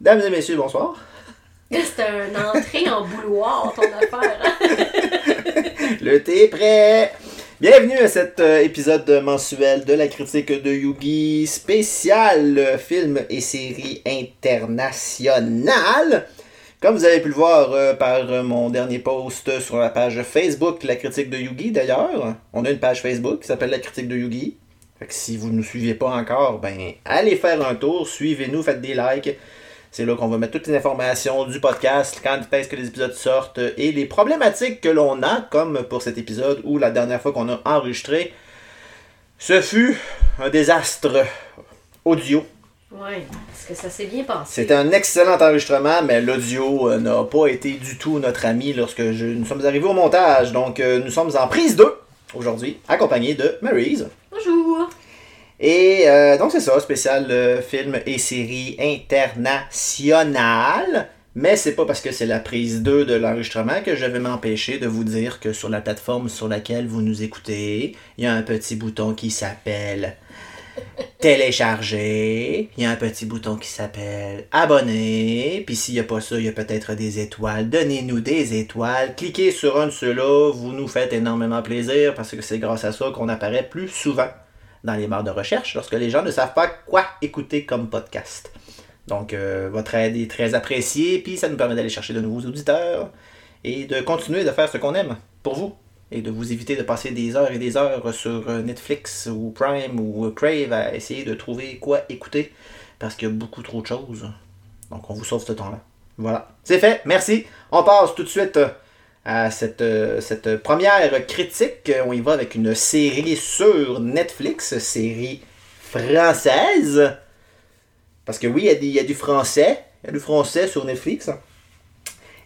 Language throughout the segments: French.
Mesdames et messieurs, bonsoir. C'est une entrée en bouloir, ton affaire. hein? Le thé est prêt. Bienvenue à cet euh, épisode mensuel de la critique de Yugi spécial euh, film et série internationale. Comme vous avez pu le voir euh, par mon dernier post sur la page Facebook, la critique de Yugi d'ailleurs, on a une page Facebook qui s'appelle la critique de Yugi. Fait si vous ne nous suivez pas encore, ben allez faire un tour, suivez-nous, faites des likes. C'est là qu'on va mettre toutes les informations du podcast, quand est-ce que les épisodes sortent et les problématiques que l'on a, comme pour cet épisode où la dernière fois qu'on a enregistré, ce fut un désastre audio. Ouais, parce que ça s'est bien passé. C'était un excellent enregistrement, mais l'audio euh, n'a pas été du tout notre ami lorsque je- nous sommes arrivés au montage. Donc euh, nous sommes en prise 2 aujourd'hui, accompagnés de Maryse. Bonjour. Et euh, donc c'est ça, spécial euh, film et série internationale. Mais c'est pas parce que c'est la prise 2 de l'enregistrement que je vais m'empêcher de vous dire que sur la plateforme sur laquelle vous nous écoutez, il y a un petit bouton qui s'appelle télécharger. Il y a un petit bouton qui s'appelle abonner. Puis s'il n'y a pas ça, il y a peut-être des étoiles. Donnez-nous des étoiles. Cliquez sur un de ceux-là. Vous nous faites énormément plaisir parce que c'est grâce à ça qu'on apparaît plus souvent dans les barres de recherche lorsque les gens ne savent pas quoi écouter comme podcast. Donc, euh, votre aide est très appréciée, puis ça nous permet d'aller chercher de nouveaux auditeurs et de continuer de faire ce qu'on aime pour vous et de vous éviter de passer des heures et des heures sur euh, Netflix ou Prime ou euh, Crave à essayer de trouver quoi écouter parce qu'il y a beaucoup trop de choses. Donc, on vous sauve ce temps-là. Voilà. C'est fait. Merci. On passe tout de suite à cette, euh, cette première critique. On y va avec une série sur Netflix, série française. Parce que oui, il y a des- il y, a du français. Il y a du français sur Netflix.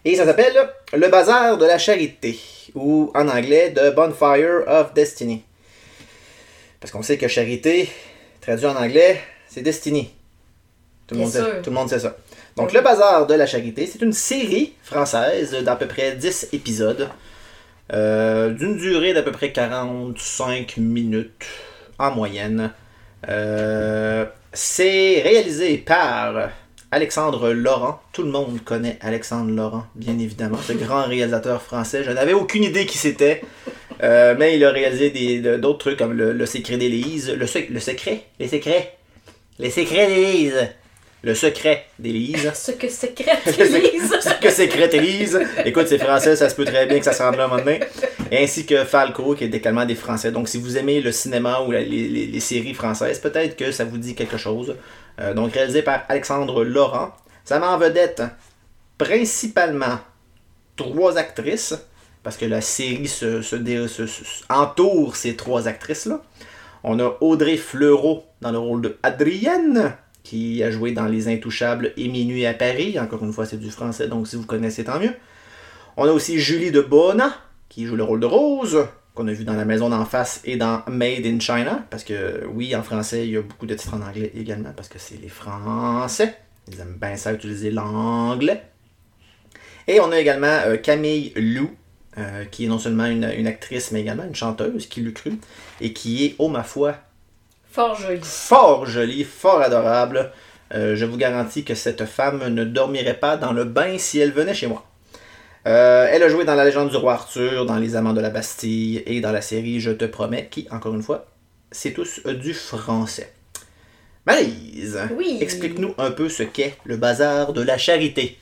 Et ça s'appelle Le Bazar de la Charité. Ou en anglais, The Bonfire of Destiny. Parce qu'on sait que charité, traduit en anglais, c'est Destiny. Tout le, Bien monde sait, sûr. tout le monde sait ça. Donc, Le Bazar de la Charité, c'est une série française d'à peu près 10 épisodes. euh, d'une durée d'à peu près 45 minutes en moyenne. Euh, c'est réalisé par Alexandre Laurent. Tout le monde connaît Alexandre Laurent, bien évidemment. Ce grand réalisateur français. Je n'avais aucune idée qui c'était. Euh, mais il a réalisé d'autres trucs comme le, secret d'Élise. Le, le secret? Les secrets? Les secrets d'Élise Le secret d'Élise. Ce que secrète Élise. Ce que secrète Élise. Écoute, c'est français, ça se peut très bien que ça se rende là un moment donné. Ainsi que Falco, qui est également des Français. Donc, si vous aimez le cinéma ou la- les, les- les séries françaises, peut-être que ça vous dit quelque chose. Euh, donc, réalisé par Alexandre Laurent. Ça met en vedette principalement trois actrices, parce que la série se, se dé- se- se- entoure ces trois actrices-là. On a Audrey Fleurot dans le rôle de Adrienne, qui a joué dans Les Intouchables et Minuit à Paris. Encore une fois, c'est du français, donc si vous connaissez, tant mieux. On a aussi Julie de Bona, qui joue le rôle de Rose, qu'on a vu dans La Maison d'en face et dans Made in China. Parce que, oui, en français, il y a beaucoup de titres en anglais également, parce que c'est les Français. Ils aiment bien ça utiliser l'anglais. Et on a également euh, Camille Lou, euh, qui est non seulement une, actrice, mais également une chanteuse, qui l'eût cru, et qui est, oh ma foi, Fort joli. fort jolie, fort adorable. Euh, je vous garantis que cette femme ne dormirait pas dans le bain si elle venait chez moi. Euh, elle a joué dans La légende du roi Arthur, dans Les Amants de la Bastille et dans la série Je te promets, qui, encore une fois, c'est tous euh, du français. Maryse, Oui. explique-nous un peu ce qu'est le bazar de la charité.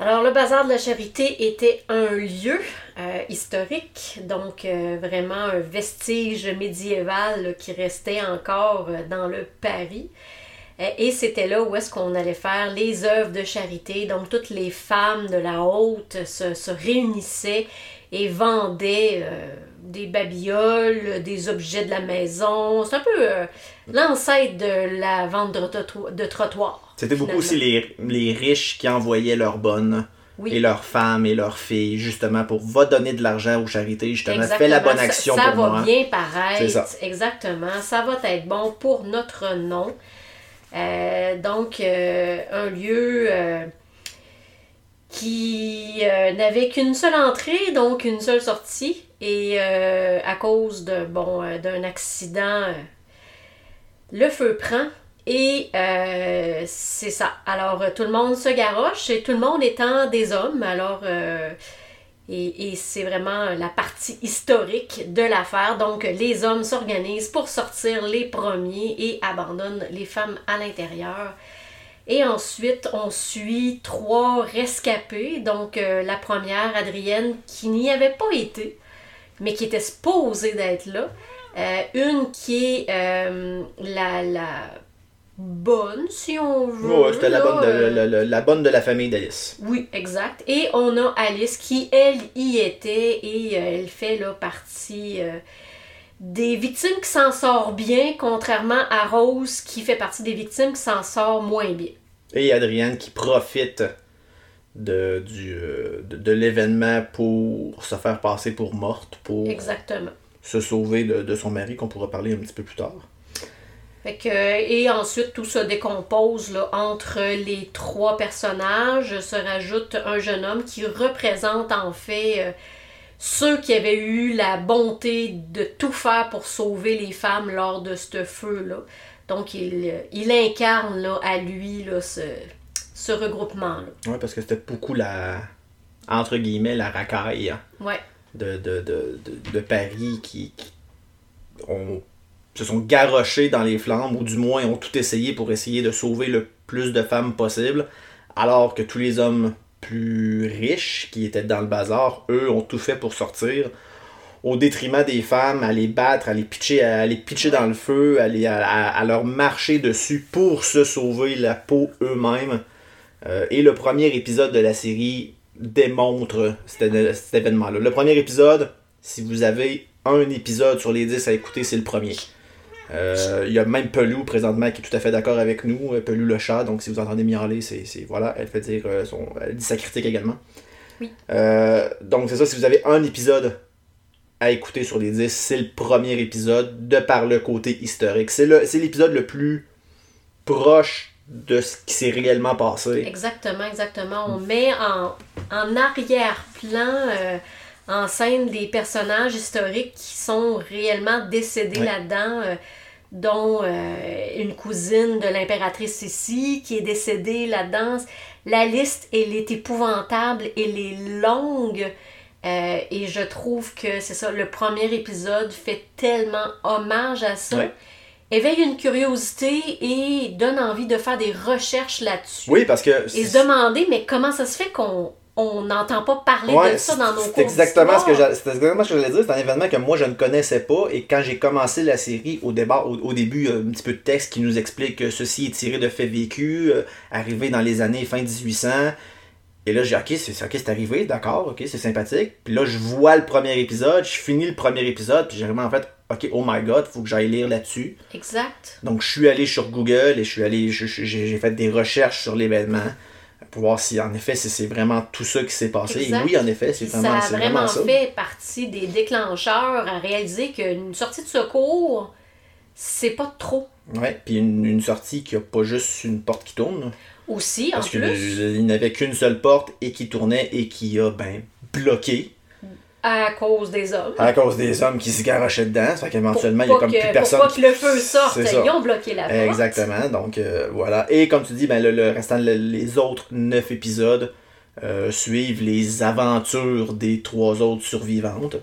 Alors, le bazar de la charité était un lieu euh, historique, donc euh, vraiment un vestige médiéval là, qui restait encore euh, dans le Paris. Et c'était là où est-ce qu'on allait faire les œuvres de charité. Donc, toutes les femmes de la haute se, se réunissaient et vendaient des babioles, des objets de la maison. C'est un peu l'ancêtre de la vente de, trotto- de trottoir. C'était beaucoup aussi les, les riches qui envoyaient leurs bonnes Oui. et leurs femmes et leurs filles, justement, pour va donner de l'argent aux charités, justement, Exactement. fais la bonne Ça- action ça, pour va moi. bien paraître. C'est ça. Exactement. Ça va être bon pour notre nom. Euh, donc, euh, un lieu euh, qui n'avait qu'une seule entrée, donc une seule sortie. Et à cause de, bon, d'un accident, le feu prend. Et euh, c'est ça. Alors, euh, tout le monde se garoche et tout le monde étant des hommes. Alors, euh, et, c'est vraiment la partie historique de l'affaire. Donc, les hommes s'organisent pour sortir les premiers et abandonnent les femmes à l'intérieur. Et ensuite, on suit trois rescapés. Donc, la première, Adrienne, qui n'y avait pas été, mais qui était supposée d'être là. Une qui est la, la bonne, si on veut. Ouais, c'était la, bonne de, euh, la, la- la bonne de la famille d'Alice. oui, exact. Et on a Alice qui, elle, y était et euh, elle fait là, partie euh, des victimes qui s'en sort bien, contrairement à Rose qui fait partie des victimes qui s'en sort moins bien. Et Adrienne qui profite de, du, euh, de, de l'événement pour se faire passer pour morte, pour Exactement. se sauver de, de son mari, qu'on pourra parler un petit peu plus tard. Fait que, et ensuite, tout se décompose là, entre les trois personnages. Se rajoute un jeune homme qui représente en fait euh, ceux qui avaient eu la bonté de tout faire pour sauver les femmes lors de ce feu-là. Donc, il, il incarne là, à lui là, ce, ce regroupement-là. Ouais, parce que c'était beaucoup la. entre guillemets, la racaille hein, Ouais, de, de, de, de, de Paris qui, qui ont- se sont garochés dans les flammes, ou du moins ont tout essayé pour essayer de sauver le plus de femmes possible, alors que tous les hommes plus riches qui étaient dans le bazar, eux, ont tout fait pour sortir. Au détriment des femmes, à les battre, à les pitcher, à les pitcher dans le feu, à, à leur marcher dessus pour se sauver la peau eux-mêmes. Euh, et le premier épisode de la série démontre cet, cet événement-là. Le premier épisode, si vous avez un épisode sur les 10 à écouter, c'est le premier. Euh, Il y a même Pelou présentement qui est tout à fait d'accord avec nous, euh, Pelou le chat, donc si vous entendez miauler, c'est c'est- voilà, elle fait dire euh, son, elle dit sa critique également. Oui. Euh, donc c'est ça, si vous avez un épisode à écouter sur les 10, c'est le premier épisode de par le côté historique. C'est le- c'est l'épisode le plus proche de ce qui s'est réellement passé. exactement, exactement. On met en, en arrière-plan euh, en scène des personnages historiques qui sont réellement décédés Ouais. là-dedans, euh, dont euh, une cousine de l'impératrice ici qui est décédée là-dedans. La liste, elle est épouvantable, elle est longue. euh, et je trouve que c'est ça, le premier épisode fait tellement hommage à ça, Ouais. éveille une curiosité et donne envie de faire des recherches là-dessus. Oui, parce que Et se demander, mais comment ça se fait qu'on on n'entend pas parler Ouais, de ça dans nos c'est cours exactement ce que c'est exactement ce que j'allais dire. C'est un événement que moi je ne connaissais pas et quand j'ai commencé la série au au, au début, il y a un petit peu de texte qui nous explique que ceci est tiré de faits vécus, euh, arrivé dans les années fin 1800. Et là, j'ai dit, ok, c'est c'est arrivé, d'accord, ok, c'est sympathique. Puis là, je vois le premier épisode, je finis le premier épisode, puis j'ai vraiment fait, ok, oh my god, faut que j'aille lire là-dessus. Exact. Donc, je suis allé sur Google et je suis allé, j'ai fait des recherches sur l'événement pour voir si en effet c'est c'est vraiment tout ça qui s'est passé. Exact. Et oui, en effet, c'est Ça vraiment, a c'est vraiment vraiment ça. fait partie des déclencheurs à réaliser qu'une sortie de secours, c'est pas trop. Ouais, puis une, une sortie qui a pas juste une porte qui tourne, Aussi, parce en qu'il plus, n'avait qu'une seule porte et qui tournait et qui a ben bloqué à cause des hommes. à cause des hommes qui se garochaient dedans. Ça fait qu'éventuellement, il y a comme plus personne. pour pas que le feu sorte, ils ont bloqué la porte. Exactement, donc euh, voilà. Et comme tu dis, ben, le, le restant, le- les autres neuf épisodes euh, suivent les aventures des trois autres survivantes.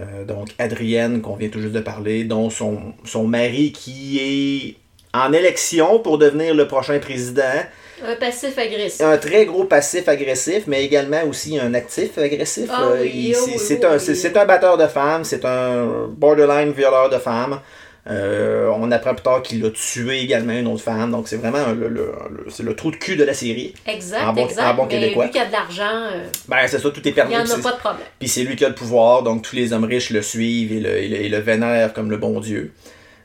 Euh, donc Adrienne, qu'on vient tout juste de parler, dont son, son mari qui est en élection pour devenir le prochain président. Un passif agressif. Un très gros passif agressif, mais également aussi un actif agressif. Ah oui, il- oh c'est oh oui. c'est- un batteur de femmes, c'est un borderline violeur de femmes. Euh, on apprend plus tard qu'il a tué également une autre femme, donc c'est vraiment le, le- le- le trou de cul de la série. Exact, en bon- exact. en bon mais québécois. lui qui a de l'argent, euh, Ben c'est ça, tout est il permis. n'y en a pas de problème. Puis c'est lui qui a le pouvoir, donc tous les hommes riches le suivent et le, et le, et vénèrent comme le bon Dieu.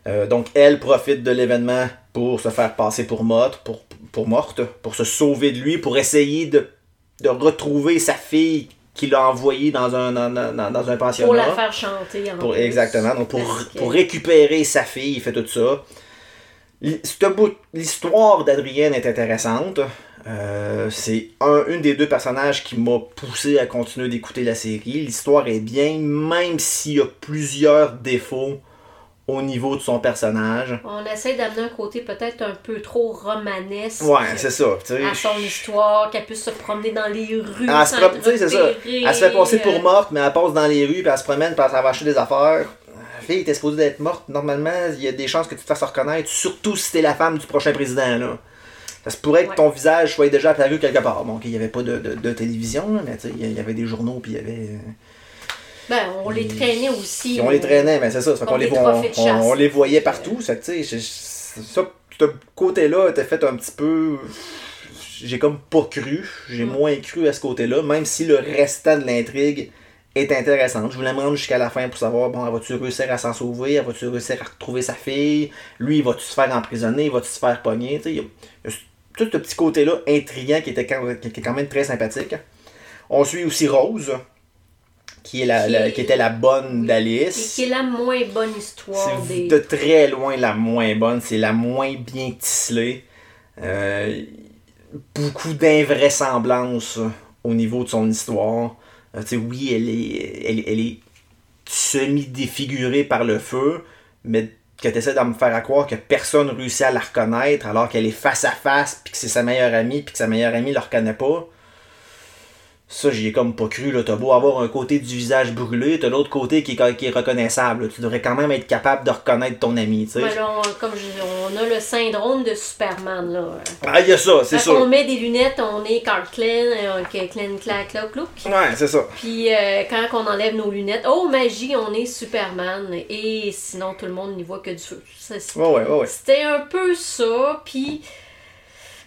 Euh, donc elle profite de l'événement pour se faire passer pour pour, pour morte, pour se sauver de lui, pour essayer de, de retrouver sa fille qu'il a envoyée dans un, dans, dans- dans un pensionnat. Pour la faire chanter. en Pour- plus. exactement, donc pour, que- pour récupérer sa fille, il fait tout ça. L'histoire d'Adrienne est intéressante. Euh, c'est un, une des deux personnages qui m'a poussé à continuer d'écouter la série. L'histoire est bien, même s'il y a plusieurs défauts au niveau de son personnage. On essaie d'amener un côté peut-être un peu trop romanesque. Ouais, c'est ça. à son histoire, qu'elle puisse se promener dans les rues. Elle se ça. Elle se fait passer euh, pour morte, mais elle passe dans les rues, puis elle se promène, puis elle va acheter des affaires. La fille était supposée d'être morte. Normalement, il y a des chances que tu te fasses reconnaître, surtout si t'es la femme du prochain président. Là. Ça se pourrait que Ouais. ton visage soit déjà apparu quelque part. Bon, il n'y avait pas de, de- de télévision, là, mais tu sais, il y avait des journaux, puis il y avait. euh, Ben, on les traînait aussi. On les traînait, mais c'est ça. qu'on les, on, on- on les voyait partout. Ça, tu sais, ça, ce côté-là était fait un petit peu. J'ai comme pas cru. J'ai Mm. moins cru à ce côté-là, même si le restant de l'intrigue est intéressant. Je voulais me rendre jusqu'à la fin pour savoir, bon, va-tu réussir à s'en sauver? Elle Va-tu réussir à retrouver sa fille? Lui, va-tu se faire emprisonner? Va-tu se faire pogner? Tu sais, il y a- il y a tout ce petit côté-là intriguant qui était quand, qui est quand même très sympathique. On suit aussi Rose, qui, est la, Qui la- est- qui était la bonne Et d'Alice. qui est la moins bonne histoire C'est des. de très loin la moins bonne, c'est la moins bien tisselée. Euh, beaucoup d'invraisemblance au niveau de son histoire. Euh, tu sais, oui, elle est, elle, elle est semi-défigurée par le feu, mais que tu essaies de me faire à croire que personne réussit à la reconnaître alors qu'elle est face à face, puis que c'est sa meilleure amie, puis que sa meilleure amie le reconnaît pas. Ça, j'y ai comme pas cru. là. T'as beau avoir un côté du visage brûlé, t'as l'autre côté qui est, qui est reconnaissable. là. Tu devrais quand même être capable de reconnaître ton ami, tu sais. On- comme je- on a le syndrome de Superman, là. Ah, il y a ça, c'est Quand on met des lunettes, on est Clark Kent, euh, Kent, Clark, Clark, Clark. Ouais, c'est ça. Puis euh, quand on enlève nos lunettes, oh magie, on est Superman. Et sinon, tout le monde n'y voit que du feu. Ça, c'est- Ouais, ouais, ouais, ouais. C'était un peu ça. Puis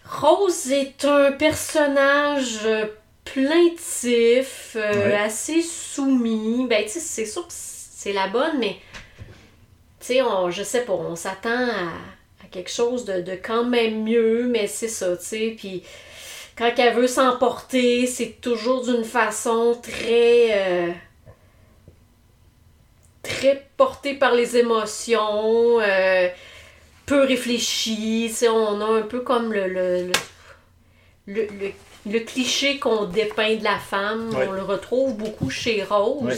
Rose est un personnage euh, plaintif, euh, Ouais. assez soumis. Ben, tu sais, c'est sûr que c'est la bonne, mais tu sais, on- je sais pas, on s'attend à, à quelque chose de, de quand même mieux, mais c'est ça, tu sais. Puis quand elle veut s'emporter, c'est toujours d'une façon très. euh, très portée par les émotions, euh, peu réfléchie. tu sais, on a un peu comme le, le, le, le, le- cliché qu'on dépeint de la femme. Ouais. On le retrouve beaucoup chez Rose. Ouais.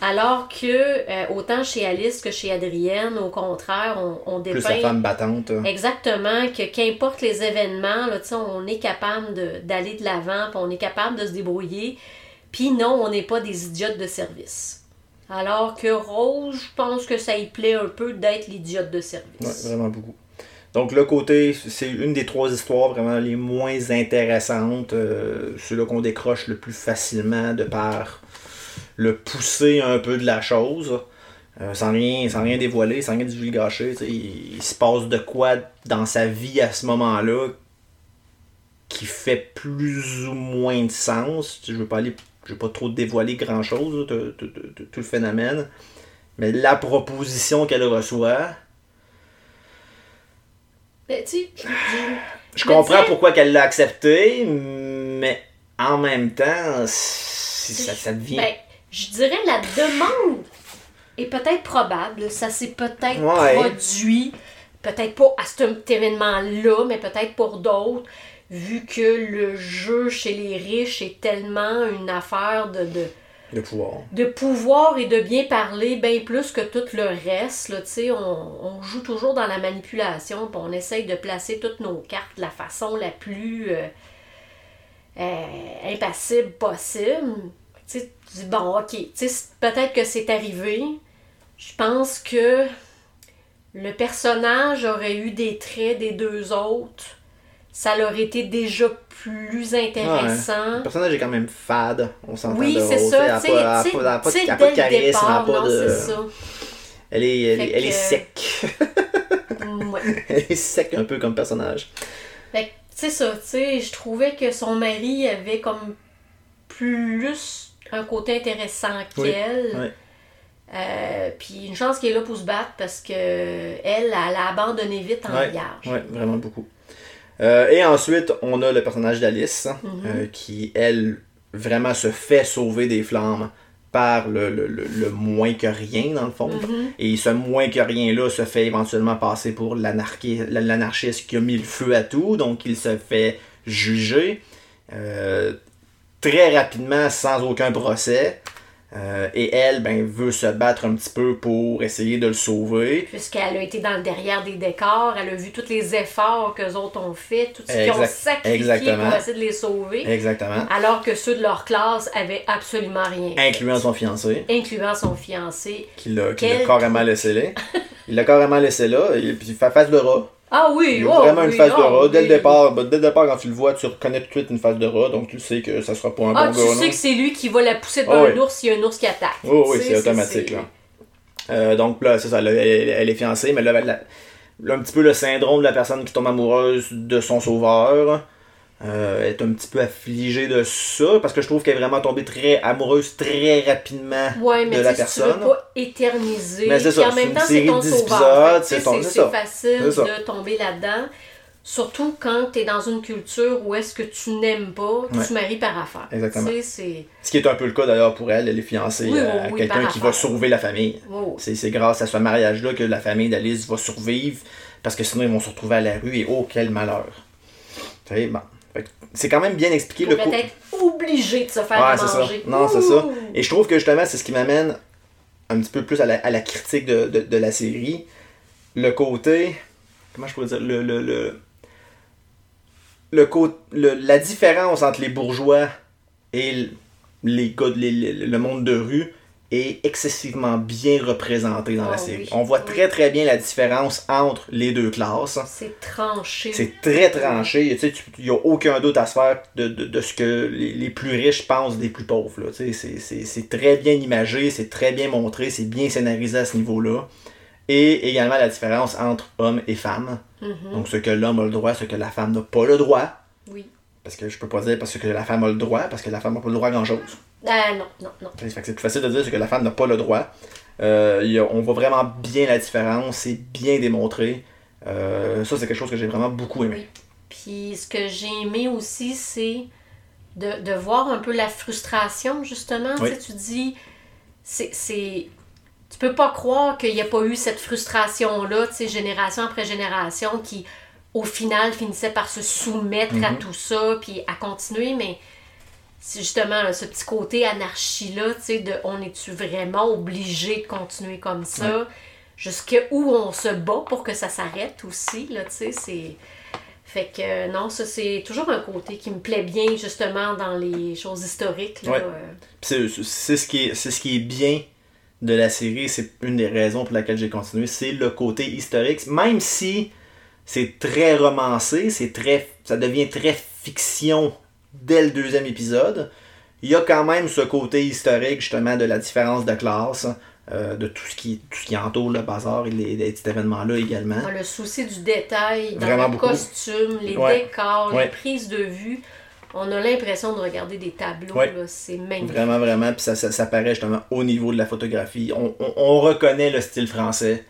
Alors que, euh, autant chez Alice que chez Adrienne, au contraire, on, on Plus la dépeint femme battante. hein. exactement que qu'importe les événements, là, on est capable de- d'aller de l'avant, on est capable de se débrouiller. Puis non, on n'est pas des idiotes de service. Alors que Rose, je pense que ça y plaît un peu d'être l'idiote de service. vraiment beaucoup. Donc le côté, c'est une des trois histoires vraiment les moins intéressantes. Euh, Ceux-là qu'on décroche le plus facilement de par le pousser un peu de la chose. Euh, sans, rien, sans rien dévoiler, sans rien divulgacher. Il, il se passe de quoi dans sa vie à ce moment-là qui fait plus ou moins de sens. Je veux pas aller. Je veux pas trop dévoiler grand chose, tout le phénomène. Mais la proposition qu'elle reçoit, Tu sais, je- je- Je Mais comprends pourquoi qu'elle l'a accepté, mais en même temps, si ça, ça devient. ben, je dirais la demande est peut-être probable. Ça s'est peut-être Ouais. produit, peut-être pas à cet événement-là, mais peut-être pour d'autres, vu que le jeu chez les riches est tellement une affaire de, de, de pouvoir. de pouvoir et de bien parler, bien plus que tout le reste. On, on joue toujours dans la manipulation, on essaye de placer toutes nos cartes de la façon la plus euh, euh, impassible possible. Tu dis, bon, ok, peut-être que c'est arrivé. Je pense que le personnage aurait eu des traits des deux autres. Ça aurait été déjà plus intéressant. Le personnage est quand même fade, on s'entend Oui, c'est ça. Elle a tu sais, pas- pas- de- tu sais, elle a pas charisme, départ, non, de- c'est ça. Elle est, elle, est- est sec. Ouais. elle est sec un peu comme personnage. Fait c'est ça, tu sais, je trouvais que son mari avait comme plus un côté intéressant Oui, qu'elle. oui. Euh, puis une chance qu'il est là pour se battre parce que elle, elle a abandonné vite en vierge. ouais, vraiment beaucoup. Euh, et ensuite, on a le personnage d'Alice, Mhm. euh, qui, elle, vraiment se fait sauver des flammes par le, le- le- le moins que rien, dans le fond. Mhm. Et ce moins que rien-là se fait éventuellement passer pour l'anarchi- l'anarchiste qui a mis le feu à tout, donc il se fait juger euh, très rapidement sans aucun procès. Euh, et elle, ben, veut se battre un petit peu pour essayer de le sauver. Puisqu'elle a été dans le derrière des décors, elle a vu tous les efforts que les autres ont fait, tout ce qu'ils ont sacrifié exactement. pour essayer de les sauver, Exactement. alors que ceux de leur classe avaient absolument rien, Incluant son fiancé, incluant son fiancé. qui l'a qui l'a carrément laissé là. Il l'a carrément laissé là, et puis il fait face de rat. Ah oui, Il a oh, vraiment une oui, face de oh, rat. Dès le départ, ben, dès le départ, quand tu le vois, tu reconnais tout de suite une face de rat, donc tu sais que ça sera pas un Ah, bon tu sais non? que c'est lui qui va la pousser devant Ah un ours s'il y a un ours qui attaque. Oh, oui, c'est automatique. Là. Euh, donc là, c'est ça, là, elle, elle est fiancée, mais là, la- là, un petit peu le syndrome de la personne qui tombe amoureuse de son sauveur. Euh, est un petit peu affligée de ça, parce que je trouve qu'elle est vraiment tombée très amoureuse très rapidement Ouais, mais de la sais, si tu veux personne. pas éterniser. Mais c'est ça, en même temps, c'est ton sauveur. c'est facile de tomber là-dedans. Surtout quand tu es dans une culture où est-ce que tu n'aimes pas, tu Ouais. te maries par affaire. Exactement. Tu sais, c'est... Ce qui est un peu le cas d'ailleurs pour elle, elle est fiancée Oui, à oui, quelqu'un qui va sauver la famille. C'est c'est grâce à ce mariage-là que la famille d'Alice va survivre, parce que sinon ils vont se retrouver à la rue et oh quel malheur. Tu sais, bon. C'est quand même bien expliqué le coup. être obligé de se faire Ouais, ça. manger. Non, c'est ça. Et je trouve que justement, c'est ce qui m'amène un petit peu plus à la, à la critique de, de- de la série. Le côté. Comment je pourrais dire Le. le, le, le, la différence entre les bourgeois et les gars, de- les- les- le monde de rue est excessivement bien représenté dans Ah la série. oui. On voit Oui. très très bien la différence entre les deux classes. C'est tranché. C'est très tranché. Il n'y a aucun doute à se faire de, de- de ce que les, les plus riches pensent des plus pauvres. là. Tu sais, C'est c'est- c'est très bien imagé, c'est très bien montré, c'est bien scénarisé à ce niveau-là. Et également la différence entre hommes et femmes. Mhm. Donc ce que l'homme a le droit, ce que la femme n'a pas le droit. Parce que je peux pas dire parce que la femme a le droit, parce que la femme n'a pas le droit à grand-chose. Ah non, non, non. C'est plus facile de dire que la femme n'a pas le droit. Euh, a- on voit vraiment bien la différence, c'est bien démontré. Euh, ça, c'est quelque chose que j'ai vraiment beaucoup aimé. Oui. Puis ce que j'ai aimé aussi, c'est de, de voir un peu la frustration, justement. Oui. Tu sais, tu dis, c'est. c'est- Tu peux pas croire qu'il n'y a pas eu cette frustration-là, tu sais, génération après génération, qui, au final, finissait par se soumettre à Mhm. tout ça, puis à continuer, mais c'est justement là, ce petit côté anarchie-là, tu sais, de on est-tu vraiment obligé de continuer comme ça? Jusqu'à où on se bat pour que ça s'arrête aussi, là, tu sais, c'est... Fait que euh, non, ça c'est toujours un côté qui me plaît bien justement dans les choses historiques. Ouais. euh. C'est c'est ce, qui est- c'est ce qui est bien de la série, c'est une des raisons pour laquelle j'ai continué, c'est le côté historique. Même si c'est très romancé, c'est très, ça devient très fiction dès le deuxième épisode, il y a quand même ce côté historique justement de la différence de classe, euh, de tout ce, qui, tout ce qui entoure le bazar et les, les petits événements-là également. Dans le souci du détail, dans Vraiment le beaucoup. costume, les Ouais. décors, Ouais. les prises de vue, on a l'impression de regarder des tableaux. Ouais. C'est magnifique. Vraiment, vraiment. Puis ça, ça, ça paraît justement au niveau de la photographie. On, on- on reconnaît le style français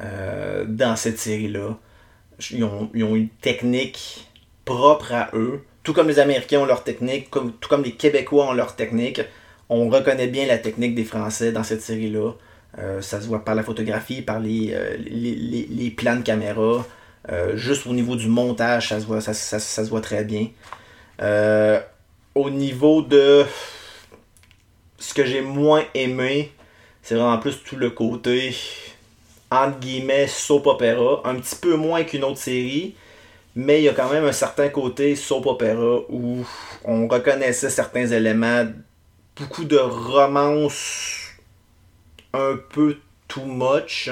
euh, dans cette série-là. Ils ont, une technique propre à eux. Tout comme les Américains ont leur technique, tout comme les Québécois ont leur technique. On reconnaît bien la technique des Français dans cette série-là. Euh, ça se voit par la photographie, par les, euh, les, plans de caméra. Euh, juste au niveau du montage, ça se voit, ça, se voit très bien. Au niveau de ce que j'ai moins aimé, c'est vraiment plus tout le côté entre guillemets soap opéra, un petit peu moins qu'une autre série, mais il y a quand même un certain côté soap opéra où on reconnaissait certains éléments, beaucoup de romance un peu too much.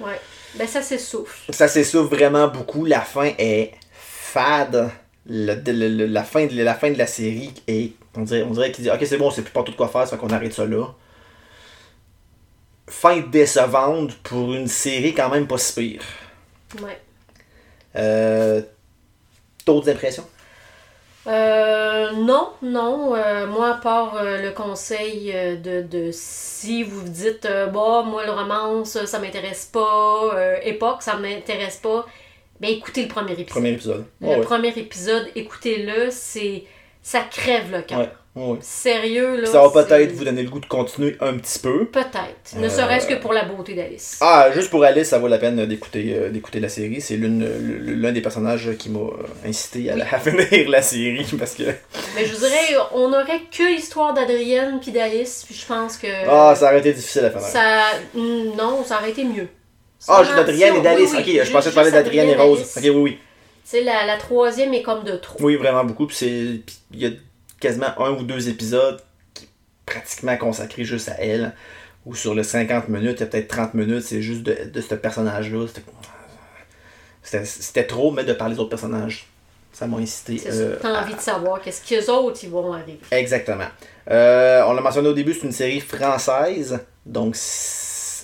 Ouais. Ben ça s'essouffle. Ça s'essouffle vraiment beaucoup. La fin est fade. Le- le- le- la, fin de, la fin de la série est. On dirait, on dirait qu'il dit Ok, c'est bon, on sait plus pas tout quoi faire, ça qu'on arrête ça là. Fin décevante pour une série quand même pas si pire. Ouais. Euh, D'autres impressions? Euh, non, non. euh, moi, à part euh, le conseil euh, de, de si vous vous dites, bah, moi, le romance, ça m'intéresse pas, époque, ça m'intéresse pas, ben écoutez le premier épisode. Premier épisode. Le ouais. premier épisode, écoutez-le, c'est ça crève le cœur. Ouais. Oui. Sérieux, là. Ça va peut-être vous donner le goût de continuer un petit peu. Peut-être. Ne Euh, serait-ce que pour la beauté d'Alice. Ah, juste pour Alice, ça vaut la peine d'écouter euh, d'écouter la série. C'est l'un des personnages qui m'a euh, incité à, la- à finir la série parce que. Mais je dirais, on aurait que l'histoire d'Adrienne puis d'Alice, puis je pense que. Ah, ça aurait été difficile à faire. ça. mm, Non, ça aurait été mieux. Ah, juste d'Adrienne et d'Alice. oui, ok, je pensais juste parler d'Adrienne et Rose. Alice. Ok, oui, oui. Tu sais, la, la troisième est comme de trop. Oui, vraiment beaucoup. Puis il y a quasiment un ou deux épisodes qui est pratiquement consacrés juste à elle. Ou sur le 50 minutes, il y a peut-être 30 minutes, c'est juste de, de ce personnage-là. C'était- trop, mais de parler des autres personnages. Ça m'a incité. Euh. T'as envie de savoir qu'est-ce qu'eux autres ils vont arriver. Exactement. Euh, on l'a mentionné au début, c'est une série française. Donc,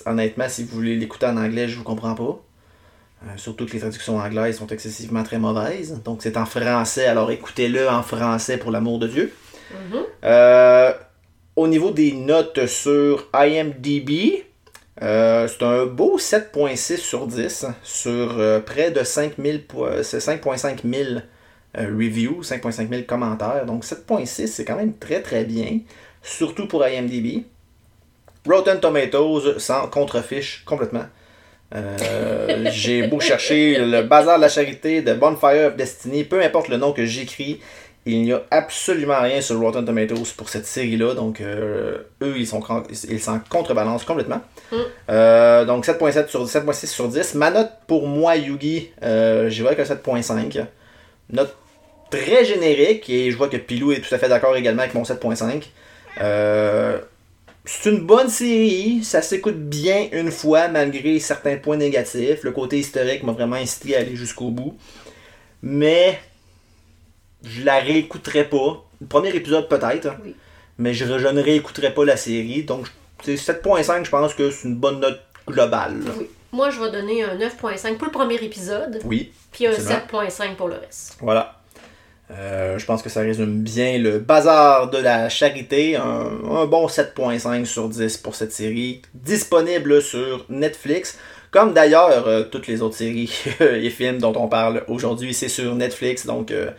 honnêtement, si vous voulez l'écouter en anglais, je vous comprends pas. Euh, surtout que les traductions anglaises sont excessivement très mauvaises. Donc, c'est en français, alors écoutez-le en français pour l'amour de Dieu. Mhm. Euh, au niveau des notes sur IMDb, euh, c'est un beau 7.6 sur 10 sur euh, près de 5000 po- c'est 5.5 000 euh, reviews, 5.5 000 commentaires. Donc 7.6, c'est quand même très très bien, surtout pour IMDb. Rotten Tomatoes sans contrefiche complètement. Euh, J'ai beau chercher le bazar de la charité de Bonfire of Destiny, peu importe le nom que j'écris, il n'y a absolument rien sur Rotten Tomatoes pour cette série-là, donc euh, eux, ils sont cran- ils s'en contrebalancent complètement. Mm. Euh, donc 7.7 sur 7.6 sur 10. Ma note pour moi, Yugi, j'y vais avec un 7.5. Note très générique, et je vois que Pilou est tout à fait d'accord également avec mon 7.5. C'est une bonne série, ça s'écoute bien une fois malgré certains points négatifs. Le côté historique m'a vraiment incité à aller jusqu'au bout. Mais je la réécouterai pas. Le premier épisode peut-être, Oui. mais je, je ne réécouterai pas la série. Donc c'est 7.5, je pense que c'est une bonne note globale. Oui. Moi, je vais donner un 9.5 pour le premier épisode, Oui, puis un Absolument. 7.5 pour le reste. voilà. Euh, je pense que ça résume bien le bazar de la charité. Un, bon 7.5 sur 10 pour cette série. Disponible sur Netflix. Comme d'ailleurs euh, toutes les autres séries et films dont on parle aujourd'hui, c'est sur Netflix. Donc euh,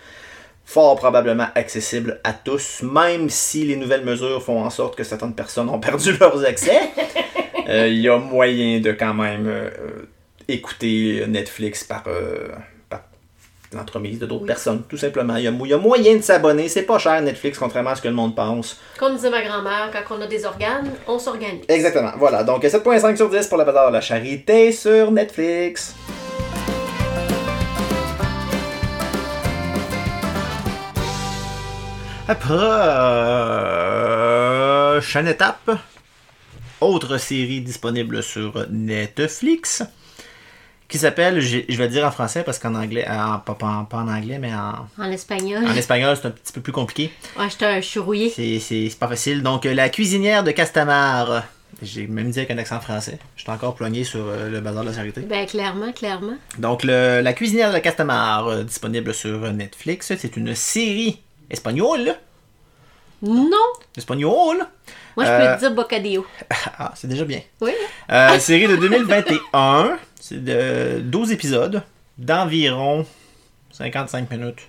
fort probablement accessible à tous. Même si les nouvelles mesures font en sorte que certaines personnes ont perdu leurs accès. Il y a moyen de quand même écouter Netflix par... l'entremise de d'autres Oui. personnes, tout simplement. Il y, a, mo- il y a moyen de s'abonner. C'est pas cher Netflix, contrairement à ce que le monde pense. Comme disait ma grand-mère, quand on a des organes, on s'organise. Exactement. Voilà. Donc 7.5 sur 10 pour la bazar de la charité sur Netflix. Après, euh, prochaine étape, autre série disponible sur Netflix qui s'appelle, je vais dire en français parce qu'en anglais, en- pas, pas- pas en anglais, mais en, En espagnol. en espagnol, c'est un petit peu plus compliqué. Ouais, j'étais je suis rouillée. C'est- pas facile. Donc, euh, la cuisinière de Castamar. J'ai même dit avec un accent français. J'étais encore ploigné sur euh, le bazar de la charité. Ben, clairement, clairement. Donc, le- la cuisinière de Castamar, euh, disponible sur euh, Netflix. C'est une série espagnole. Non! Espagnole. Moi, je Euh, peux te dire bocadillo. Ah, c'est déjà bien. Oui? Euh, série de 2021. C'est de 12 épisodes d'environ 55 minutes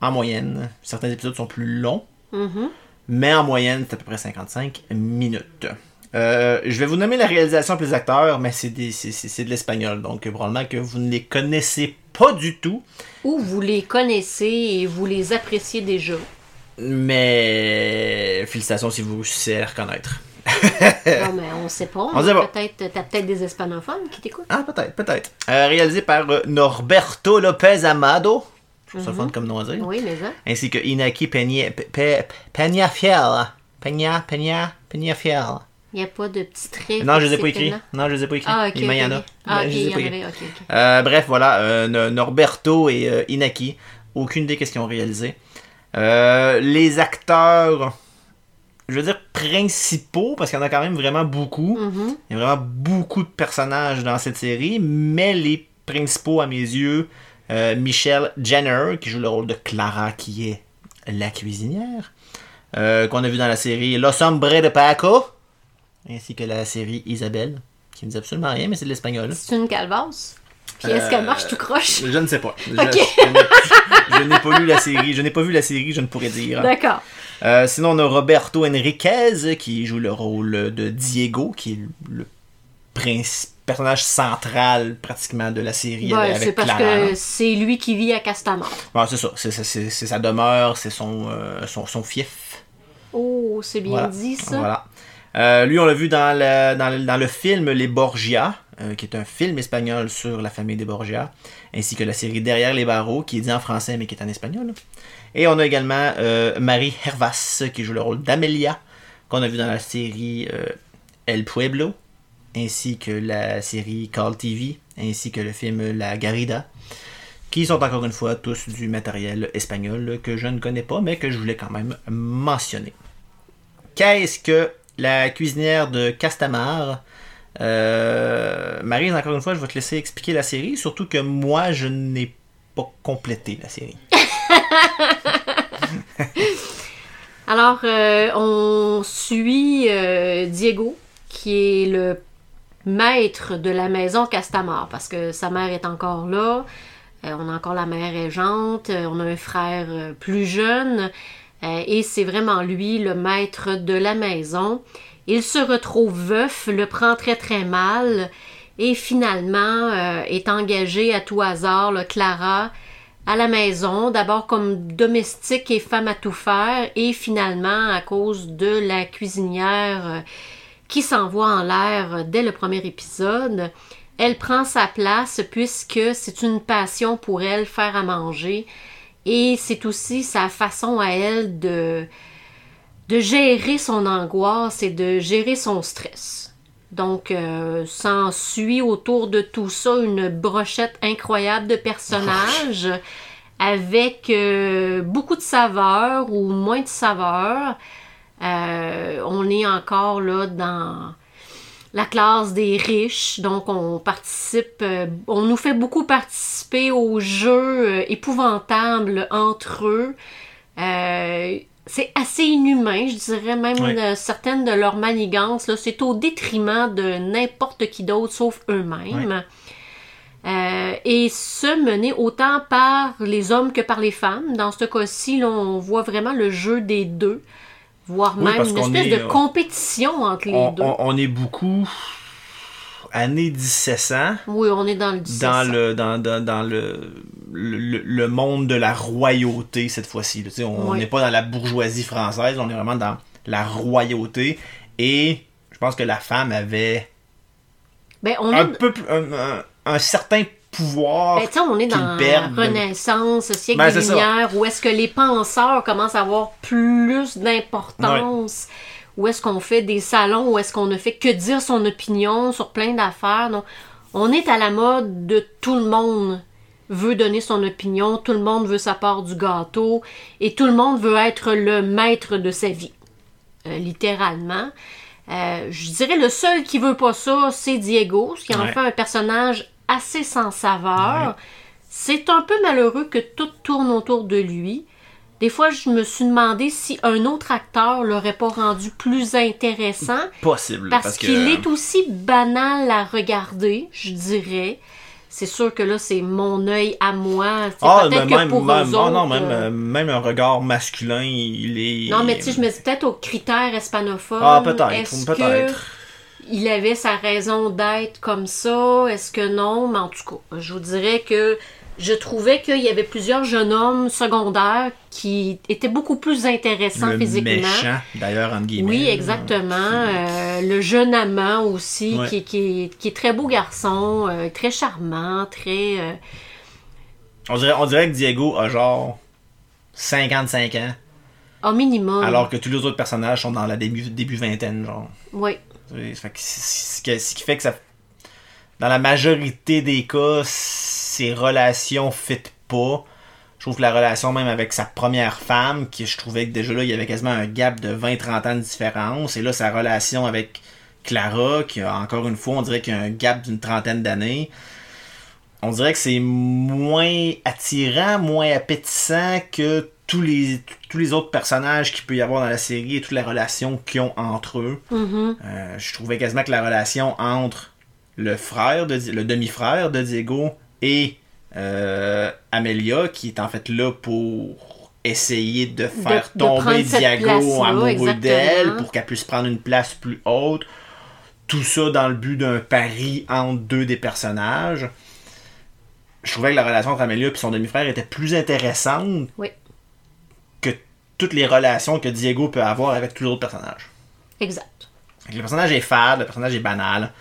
en moyenne. Certains épisodes sont plus longs. Mhm. mais en moyenne, c'est à peu près 55 minutes. Euh, je vais vous nommer la réalisation plus les acteurs, mais c'est de l'espagnol, donc probablement que vous ne les connaissez pas du tout, Ou vous les connaissez et vous les appréciez déjà. mais félicitations si vous les reconnaître. non, mais on sait pas. On sait pas. Peut-être, t'as peut-être des hispanophones qui t'écoutent. Ah, peut-être, peut-être. Euh, réalisé par euh, Norberto Lopez Amado, je trouve ça fun comme nom à dire, Oui, mais ça. ainsi que Inaki Peña, Pe- Pe- Peñafiel. Peña, Peña, Peñafiel. Il n'y a pas de petits traits. Non, je les ai pas écrits. Non, je les ai pas écrits. Ah, ok. Il y en a. Ah, ok, il y en avait. Ok, ok. Euh, bref, voilà, euh, No- Norberto et euh, Inaki. Aucune idée qu'est-ce qu'ils ont réalisé. Euh, les acteurs, je veux dire principaux, parce qu'il y en a quand même vraiment beaucoup. Mhm. Il y a vraiment beaucoup de personnages dans cette série, mais les principaux à mes yeux, euh, Michelle Jenner, qui joue le rôle de Clara, qui est la cuisinière, euh, qu'on a vu dans la série Los Hombres de Paco, ainsi que la série Isabelle, qui ne dit absolument rien, mais c'est de l'espagnol. C'est une calvasse. Puis est-ce qu'elle Euh, marche tout croche? Je ne sais pas. Je, je n'ai- je n'ai pas lu la série. Je n'ai pas vu la série, je ne pourrais dire. D'accord. Euh, sinon, on a Roberto Enriquez qui joue le rôle de Diego, qui est le personnage central pratiquement de la série Ouais, avec c'est parce Clara. que c'est lui qui vit à Castamar. Ouais, c'est ça. C'est, c'est- c'est- c'est sa demeure, c'est son, euh, son, son fief. Oh, c'est bien Voilà. dit ça. Voilà. Euh, lui, on l'a vu dans le, dans, le, dans le film Les Borgia, euh, qui est un film espagnol sur la famille des Borgia, ainsi que la série Derrière les barreaux, qui est dit en français mais qui est en espagnol. Et on a également euh, Marie Hervas, qui joue le rôle d'Amelia, qu'on a vu dans la série euh, El Pueblo, ainsi que la série Call TV, ainsi que le film La Garida, qui sont encore une fois tous du matériel espagnol que je ne connais pas, mais que je voulais quand même mentionner. Qu'est-ce que la cuisinière de Castamar euh, Marie, encore une fois, je vais te laisser expliquer la série, surtout que moi, je n'ai pas complété la série. Alors, euh, on suit euh, Diego, qui est le maître de la maison Castamar, parce que sa mère est encore là. Euh, on a encore la mère régente, on a un frère plus jeune, et c'est vraiment lui le maître de la maison. Il se retrouve veuf, le prend très très mal, et finalement euh, est engagé à tout hasard, le Clara, à la maison, d'abord comme domestique et femme à tout faire, et finalement à cause de la cuisinière euh, qui s'envoie en l'air dès le premier épisode. Elle prend sa place puisque c'est une passion pour elle faire à manger et c'est aussi sa façon à elle de, de gérer son angoisse et de gérer son stress. Donc, euh, s'ensuit autour de tout ça une brochette incroyable de personnages avec euh, beaucoup de saveurs ou moins de saveurs. Euh, on est encore là dans la classe des riches, donc on participe, euh, on nous fait beaucoup participer aux jeux euh, épouvantables entre eux. Euh, c'est assez inhumain, je dirais même Oui. euh, certaines de leurs manigances. là, C'est au détriment de n'importe qui d'autre sauf eux-mêmes. Euh, et ce mené autant par les hommes que par les femmes. Dans ce cas-ci, on voit vraiment le jeu des deux, voire Oui, même une espèce est, de euh, compétition entre les On, deux. on- on est beaucoup années 1700 Oui, on est dans le 1700. dans le dans, dans, dans le, le, le monde de la royauté cette fois-ci. On Oui. n'est pas dans la bourgeoisie française, on est vraiment dans la royauté. Et je pense que la femme avait Ben, on un est, peu un, un- un certain pouvoir. ben, on est dans la. Renaissance, siècle Ben, des. Lumières, où est-ce que les penseurs commencent à avoir plus d'importance, où est-ce qu'on fait des salons, où est-ce qu'on ne fait que dire son opinion sur plein d'affaires. On est à la mode de tout le monde veut donner son opinion, tout le monde veut sa part du gâteau, et tout le monde veut être le maître de sa vie, euh, littéralement. Euh, je dirais le seul qui veut pas ça, c'est Diego, ce qui en Ouais. fait un personnage assez sans saveur. C'est un peu malheureux que tout tourne autour de lui. Des fois, je me suis demandé si un autre acteur l'aurait pas rendu plus intéressant, Possible. parce, Parce, que, qu'il est aussi banal à regarder, je dirais. C'est sûr que là, c'est mon œil à moi. Ah, peut-être ben que même, pour même- eux non, autres, même, euh, même un regard masculin, il est. Non, mais tu sais, je me dis peut-être aux critères hispanophones. Ah, peut-être, peut-être. il avait sa raison d'être comme ça? Est-ce que non? Mais en tout cas, je vous dirais que je trouvais qu'il y avait plusieurs jeunes hommes secondaires qui étaient beaucoup plus intéressants Le physiquement. méchant, d'ailleurs, entre guillemets. Oui, exactement. Euh, le jeune amant aussi, Ouais. qui, qui, est- qui est très beau garçon, euh, très charmant, très... euh, On dirait, on dirait que Diego a genre 55 ans, au minimum. alors que tous les autres personnages sont dans la début, début vingtaine, genre. Oui. Ce qui fait que ça. Dans la majorité des cas, ces relations fit pas. Je trouve que la relation même avec sa première femme, qui je trouvais que déjà là, il y avait quasiment un gap de 20-30 ans de différence. Et là, sa relation avec Clara, qui a encore une fois, on dirait qu'il y a un gap d'une trentaine d'années. On dirait que c'est moins attirant, moins appétissant que tous les, tous les autres personnages qu'il peut y avoir dans la série et toutes les relations qu'ils ont entre eux. Mhm. Euh, je trouvais quasiment que la relation entre le frère, de, le demi-frère de Diego et euh, Amelia, qui est en fait là pour essayer de faire de tomber place-là, amoureux d'elle pour qu'elle puisse prendre une place plus haute. Tout ça dans le but d'un pari entre deux des personnages. Je trouvais que la relation entre Amelia et son demi-frère était plus intéressante Oui. que toutes les relations que Diego peut avoir avec tous les autres personnages. Exact. Le personnage est fade, le personnage est banal.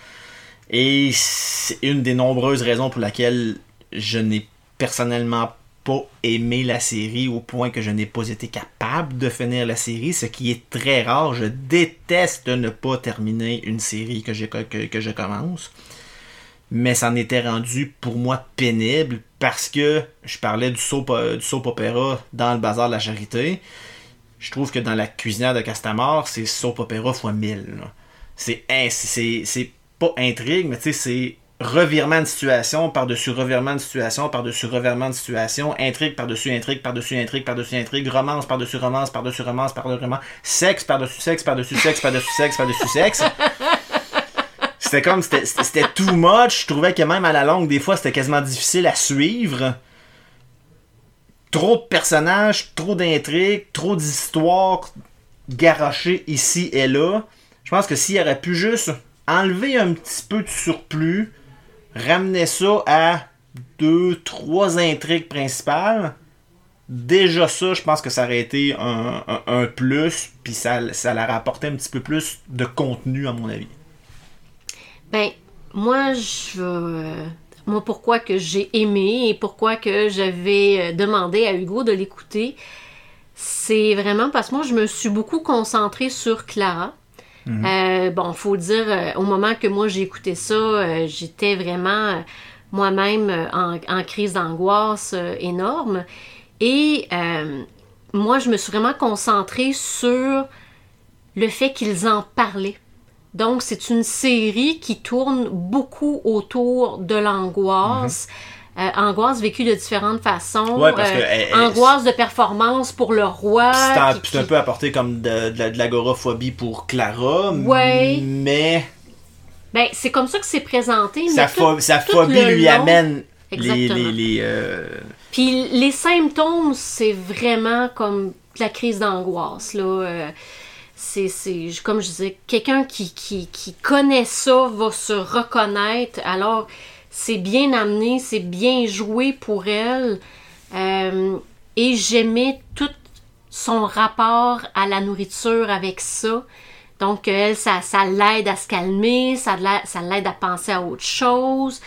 Et c'est une des nombreuses raisons pour laquelle je n'ai personnellement pas aimé la série au point que je n'ai pas été capable de finir la série, ce qui est très rare. Je déteste ne pas terminer une série que, je commence. Mais ça en était rendu pour moi pénible parce que je parlais du soap, du soap opéra dans le bazar de la charité. Je trouve que dans la cuisinière de Castamar, c'est soap opéra x 1000. là. C'est c'est c'est pas intrigue, mais tu sais, c'est revirement de situation par-dessus revirement de situation par-dessus revirement de situation, intrigue par-dessus intrigue par-dessus intrigue par-dessus intrigue, romance par-dessus romance par-dessus romance par-dessus romance, sexe par-dessus sexe par-dessus sexe par-dessus sexe par-dessus sexe. C'était comme, c'était too much. Je trouvais que même à la longue, des fois, c'était quasiment difficile à suivre. Trop de personnages, trop d'intrigues, trop d'histoires garochées ici et là. Je pense que s'il aurait pu juste enlever un petit peu de surplus, ramener ça à deux, trois intrigues principales, déjà ça, je pense que ça aurait été un, plus, puis ça, ça leur apporté un petit peu plus de contenu, à mon avis. Ben, moi, je. moi, pourquoi que j'ai aimé et pourquoi que j'avais euh, demandé à Hugo de l'écouter, c'est vraiment parce que moi, je me suis beaucoup concentrée sur Clara. Euh, bon, faut dire, euh, au moment que moi j'ai écouté ça, euh, j'étais vraiment moi-même en, en crise d'angoisse énorme. Et moi, je me suis vraiment concentrée sur le fait qu'ils en parlaient. Donc, c'est une série qui tourne beaucoup autour de l'angoisse. Euh, angoisse vécue de différentes façons. Ouais, parce que Euh, elle- elle- angoisse de performance pour le roi. C'est un, peu apporté comme de, de la- de l'agoraphobie pour Clara, Ouais. mais Ben, c'est comme ça que c'est présenté. sa, mais pho- sa phobie lui long- amène. Exactement. les, les, euh, Puis les symptômes, c'est vraiment comme de la crise d'angoisse. Là. C'est, c'est, comme je disais, quelqu'un qui, qui, qui connaît ça va se reconnaître. Alors, c'est bien amené, c'est bien joué pour elle. Euh, et j'aimais tout son rapport à la nourriture avec ça. Donc, elle, ça, l'aide à se calmer, ça l'a- ça l'aide à penser à autre chose.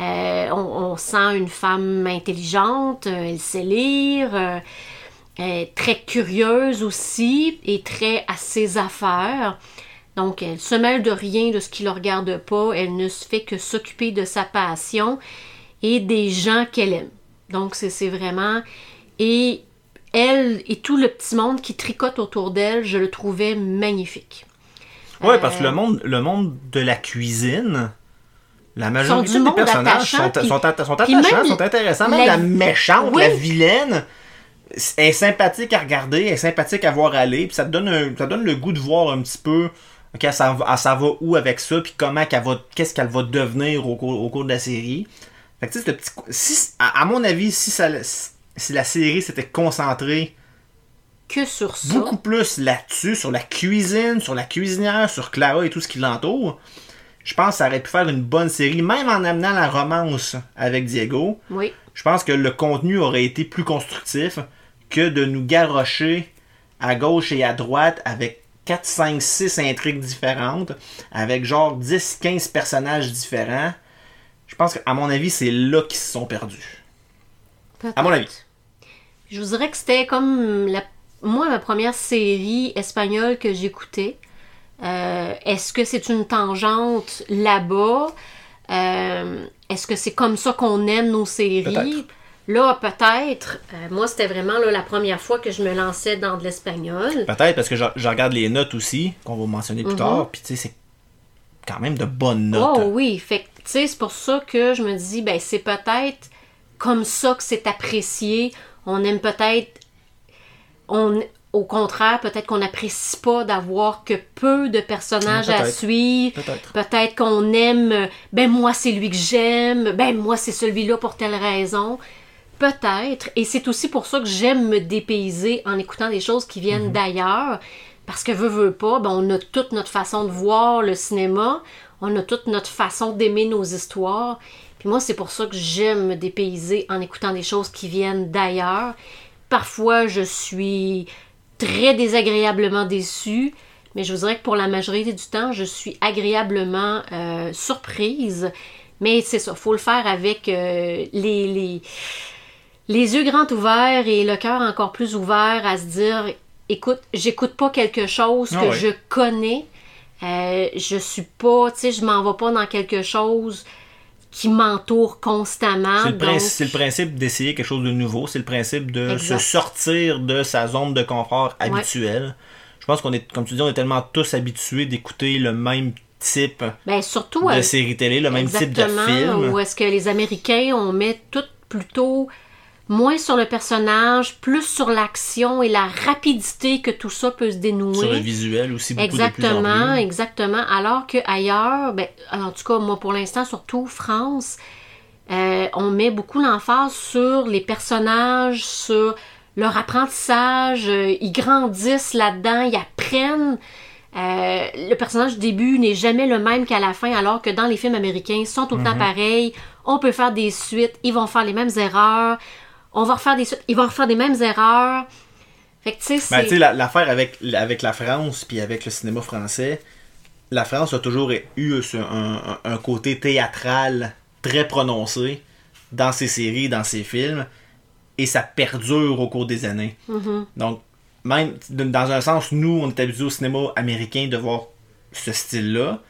Euh, on, sent une femme intelligente, euh, elle sait lire, très curieuse aussi et très à ses affaires. Donc, elle se mêle de rien de ce qui ne le regarde pas. Elle ne se fait que s'occuper de sa passion et des gens qu'elle aime. Donc, c'est vraiment. Et elle et tout le petit monde qui tricote autour d'elle, je le trouvais magnifique. Ouais, parce que Euh, le monde, le monde de la cuisine, la majorité du des personnages sont, sont, atta- sont puis attachants, même sont intéressants. Même la- la, méchante, Oui. la vilaine, est sympathique à regarder, est sympathique à voir aller, puis ça te donne, un- ça donne le goût de voir un petit peu ok, ça, va, où avec ça, puis comment qu'elle va, qu'est-ce qu'elle va devenir au cours, au cours de la série. Fait que tu sais, ce petit, si, à, à mon avis, si, ça, si la série s'était concentrée Que sur ça. beaucoup plus là-dessus, sur la cuisine, sur la cuisinière, sur Clara et tout ce qui l'entoure. Je pense que ça aurait pu faire une bonne série, même en amenant la romance avec Diego. Oui. Je pense que le contenu aurait été plus constructif que de nous garrocher à gauche et à droite avec 4, 5, 6 intrigues différentes, avec genre 10, 15 personnages différents. Je pense qu'à mon avis, c'est là qu'ils se sont perdus. À mon avis. Je vous dirais que c'était comme la, moi ma première série espagnole que j'écoutais. Euh, Est-ce que c'est une tangente là-bas? Euh, Est-ce que c'est comme ça qu'on aime nos séries? Là, peut-être. Euh, moi, c'était vraiment là, la première fois que je me lançais dans de l'espagnol. Peut-être parce que je, je regarde les notes aussi, qu'on va mentionner plus tard, puis tu sais, c'est quand même de bonnes notes. Oh oui, fait que, tu sais, c'est pour ça que je me dis, ben, c'est peut-être comme ça que c'est apprécié. On aime peut-être. On, au contraire, peut-être qu'on n'apprécie pas d'avoir que peu de personnages à suivre. Peut-être. Peut-être qu'on aime, ben moi c'est lui que j'aime, ben moi c'est celui-là pour telle raison. Peut-être. Et c'est aussi pour ça que j'aime me dépayser en écoutant des choses qui viennent d'ailleurs. Parce que veut, veut pas, ben on a toute notre façon de voir le cinéma, on a toute notre façon d'aimer nos histoires. Puis moi, c'est pour ça que j'aime me dépayser en écoutant des choses qui viennent d'ailleurs. Parfois, je suis très désagréablement déçue, mais je vous dirais que pour la majorité du temps, je suis agréablement euh, surprise. Mais c'est ça, faut le faire avec euh, les, les, les yeux grands ouverts et le cœur encore plus ouvert à se dire écoute, j'écoute pas quelque chose que Ah ouais. je connais. Euh, je suis pas, tu sais, je m'en vais pas dans quelque chose qui m'entoure constamment. C'est le, donc- principe, c'est le principe d'essayer quelque chose de nouveau. C'est le principe de Exact. se sortir de sa zone de confort habituelle. Je pense qu'on est, comme tu dis, on est tellement tous habitués d'écouter le même type ben, surtout, de euh, série télé, le même type de film. Où est-ce que les Américains, on met tout plutôt moins sur le personnage, plus sur l'action et la rapidité que tout ça peut se dénouer. Sur le visuel aussi, beaucoup de plus en Exactement, plus. exactement. Alors que ailleurs, ben, en tout cas, moi pour l'instant, surtout France, euh, on met beaucoup l'emphase sur les personnages, sur leur apprentissage. euh, ils grandissent là-dedans, ils apprennent. Euh, le personnage du début n'est jamais le même qu'à la fin, alors que dans les films américains, ils sont tout le temps pareils. On peut faire des suites, ils vont faire les mêmes erreurs. On va refaire des ils vont refaire des mêmes erreurs. Fait que tu sais. Ben, l'affaire avec, avec la France puis avec le cinéma français, la France a toujours eu un, un- un côté théâtral très prononcé dans ses séries, dans ses films, et ça perdure au cours des années. Mhm. Donc, même dans un sens, nous, on est habitués au cinéma américain de voir ce style-là.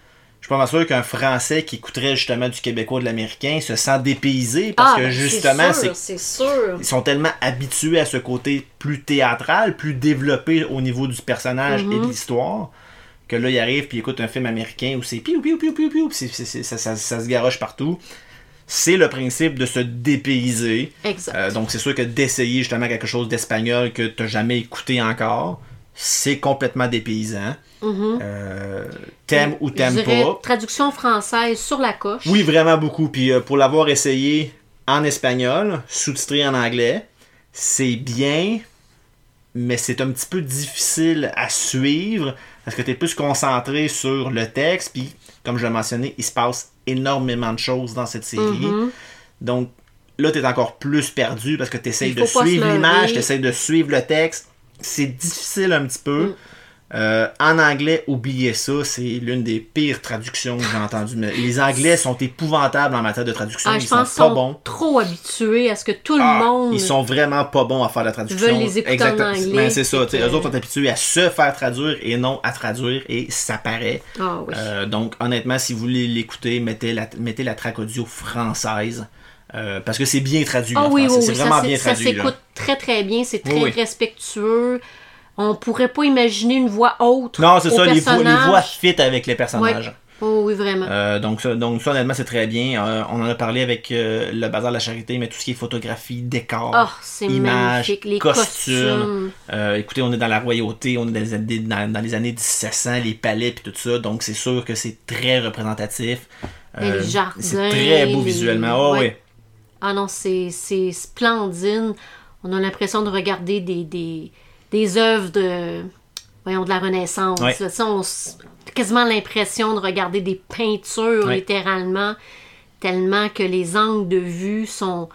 Je suis pas mal sûr qu'un Français qui écouterait justement du québécois de l'américain se sent dépaysé parce Ah, que ben, justement, c'est sûr, c'est sûr. ils sont tellement habitués à ce côté plus théâtral, plus développé au niveau du personnage et Mhm. de l'histoire, que là, ils arrivent puis ils écoutent un film américain où c'est piou piou piou piou piou, ça, ça- ça se garoche partout. C'est le principe de se dépayser. Exact. Euh, donc, c'est sûr que d'essayer justement quelque chose d'espagnol que tu n'as jamais écouté encore, c'est complètement dépaysant. Mhm. Euh, t'aimes ou Je t'aimes pas. Traduction française sur la coche. Oui, vraiment beaucoup. Puis euh, pour l'avoir essayé en espagnol, sous-titré en anglais, c'est bien, mais c'est un petit peu difficile à suivre parce que tu es plus concentré sur le texte. Puis, comme je l'ai mentionné, il se passe énormément de choses dans cette série. Mhm. Donc là, tu es encore plus perdu parce que tu essayes de suivre l'image, tu essayes de suivre le texte. C'est difficile un petit peu. Mm. Euh, en anglais, oubliez ça, c'est l'une des pires traductions que j'ai entendues. Mais Les Anglais sont épouvantables en matière de traduction. Ah, ils sont pas sont bons. trop habitués à ce que tout le Ah, monde. Ils sont vraiment pas bons à faire la traduction. veulent les écouter en anglais, Ben, c'est ça. Eux autres sont habitués à se faire traduire et non à traduire et ça paraît. Ah oui. Euh, donc, honnêtement, si vous voulez l'écouter, mettez la, mettez la track audio française. Euh, parce que c'est bien traduit Ah oui, oui, c'est oui, vraiment ça, bien ça traduit. là. s'écoute très très bien, c'est très respectueux. On pourrait pas imaginer une voix autre. Non, c'est ça, les voix, les voix fit avec les personnages. Oh oui, vraiment. Euh, donc, ça, donc ça, honnêtement, c'est très bien. Euh, on en a parlé avec euh, le Bazar de la Charité, mais tout ce qui est photographie, décor, c'est images. Les costumes. costumes. Écoutez, on est dans la royauté, on est dans les années, dans, dans les années 1700, les palais et tout ça, donc c'est sûr que c'est très représentatif. C'est très beau les- visuellement. Oh, ouais. oui. Ah non, c'est splendide. On a l'impression de regarder des, des, des œuvres de, voyons, de la Renaissance. Ouais. là. Ça, on s- quasiment l'impression de regarder des peintures, Ouais. littéralement, tellement que les angles de vue sont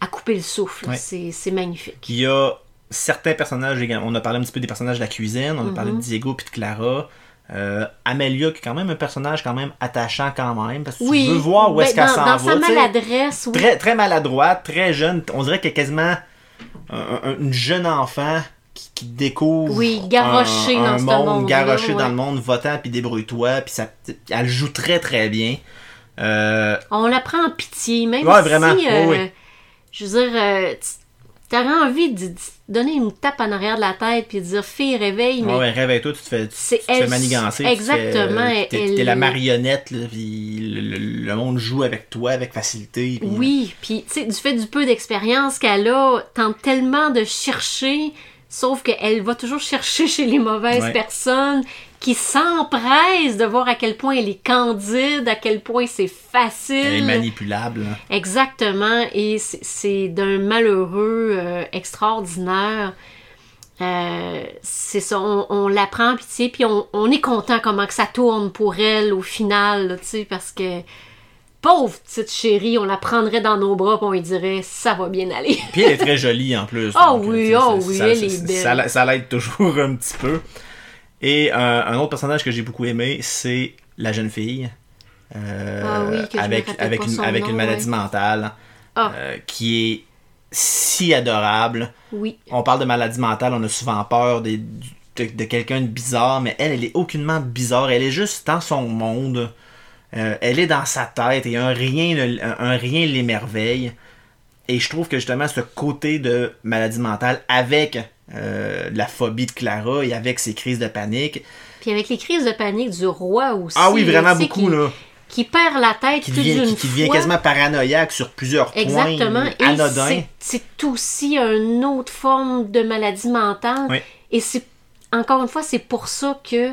à couper le souffle. Ouais. C'est magnifique. Il y a certains personnages, également. on a parlé un petit peu des personnages de la cuisine, on a parlé de Diego puis de Clara. Euh, Amelia, qui est quand même un personnage quand même attachant quand même, parce que Oui. tu veux voir où est-ce Ben, qu'elle dans, s'en dans va. sa tu sais. maladresse, oui. très, très maladroite, très jeune. On dirait qu'elle est quasiment un, un- une jeune enfant qui, qui découvre Oui, garochée un, dans un monde, monde-là, garochée dans le monde, votant puis débrouille-toi, puis ça, elle joue très très bien. Euh, On la prend en pitié, même Ouais, si, vraiment. euh, Oui, oui. je veux dire, euh, tu aurais envie de, de donner une tape en arrière de la tête puis dire fille réveille, mais ouais, réveille-toi, tu te fais, tu, tu te fais manigancer. tu te exactement, elle- t'es la marionnette, là, puis le, le- le monde joue avec toi avec facilité. puis- oui, puis tu sais, du fait du peu d'expérience qu'elle a, tente tellement de chercher Sauf qu'elle va toujours chercher chez les mauvaises Ouais. personnes qui s'empressent de voir à quel point elle est candide, à quel point c'est facile. Elle est manipulable. hein. Exactement, et c'est- d'un malheureux euh, extraordinaire. Euh, c'est ça, on, on la prend en pitié, puis on, on est content comment que ça tourne pour elle au final, tu sais, parce que pauvre petite chérie, on la prendrait dans nos bras, puis on lui dirait ça va bien aller. Puis elle est très jolie en plus. Donc, oui, ça- oui, ça- elle est belle. Ça, ça l'aide toujours un petit peu. Et euh, un autre personnage que j'ai beaucoup aimé, c'est la jeune fille. euh, Ah oui, avec, avec, une, avec nom, une maladie mentale Ah. euh, qui est si adorable. Oui, On parle de maladie mentale, on a souvent peur des- de, de quelqu'un de bizarre, mais elle, elle est aucunement bizarre. Elle est juste dans son monde. Euh, elle est dans sa tête et un rien, un rien l'émerveille. Et je trouve que justement ce côté de maladie mentale avec euh, la phobie de Clara et avec ses crises de panique. puis avec les crises de panique du roi aussi. Ah oui, vraiment beaucoup qui, là. Qui perd la tête Qui devient, qui, qui devient quasiment paranoïaque sur plusieurs Exactement. points Et anodins. c'est- c'est aussi une autre forme de maladie mentale. Oui. Et c'est encore une fois, c'est pour ça que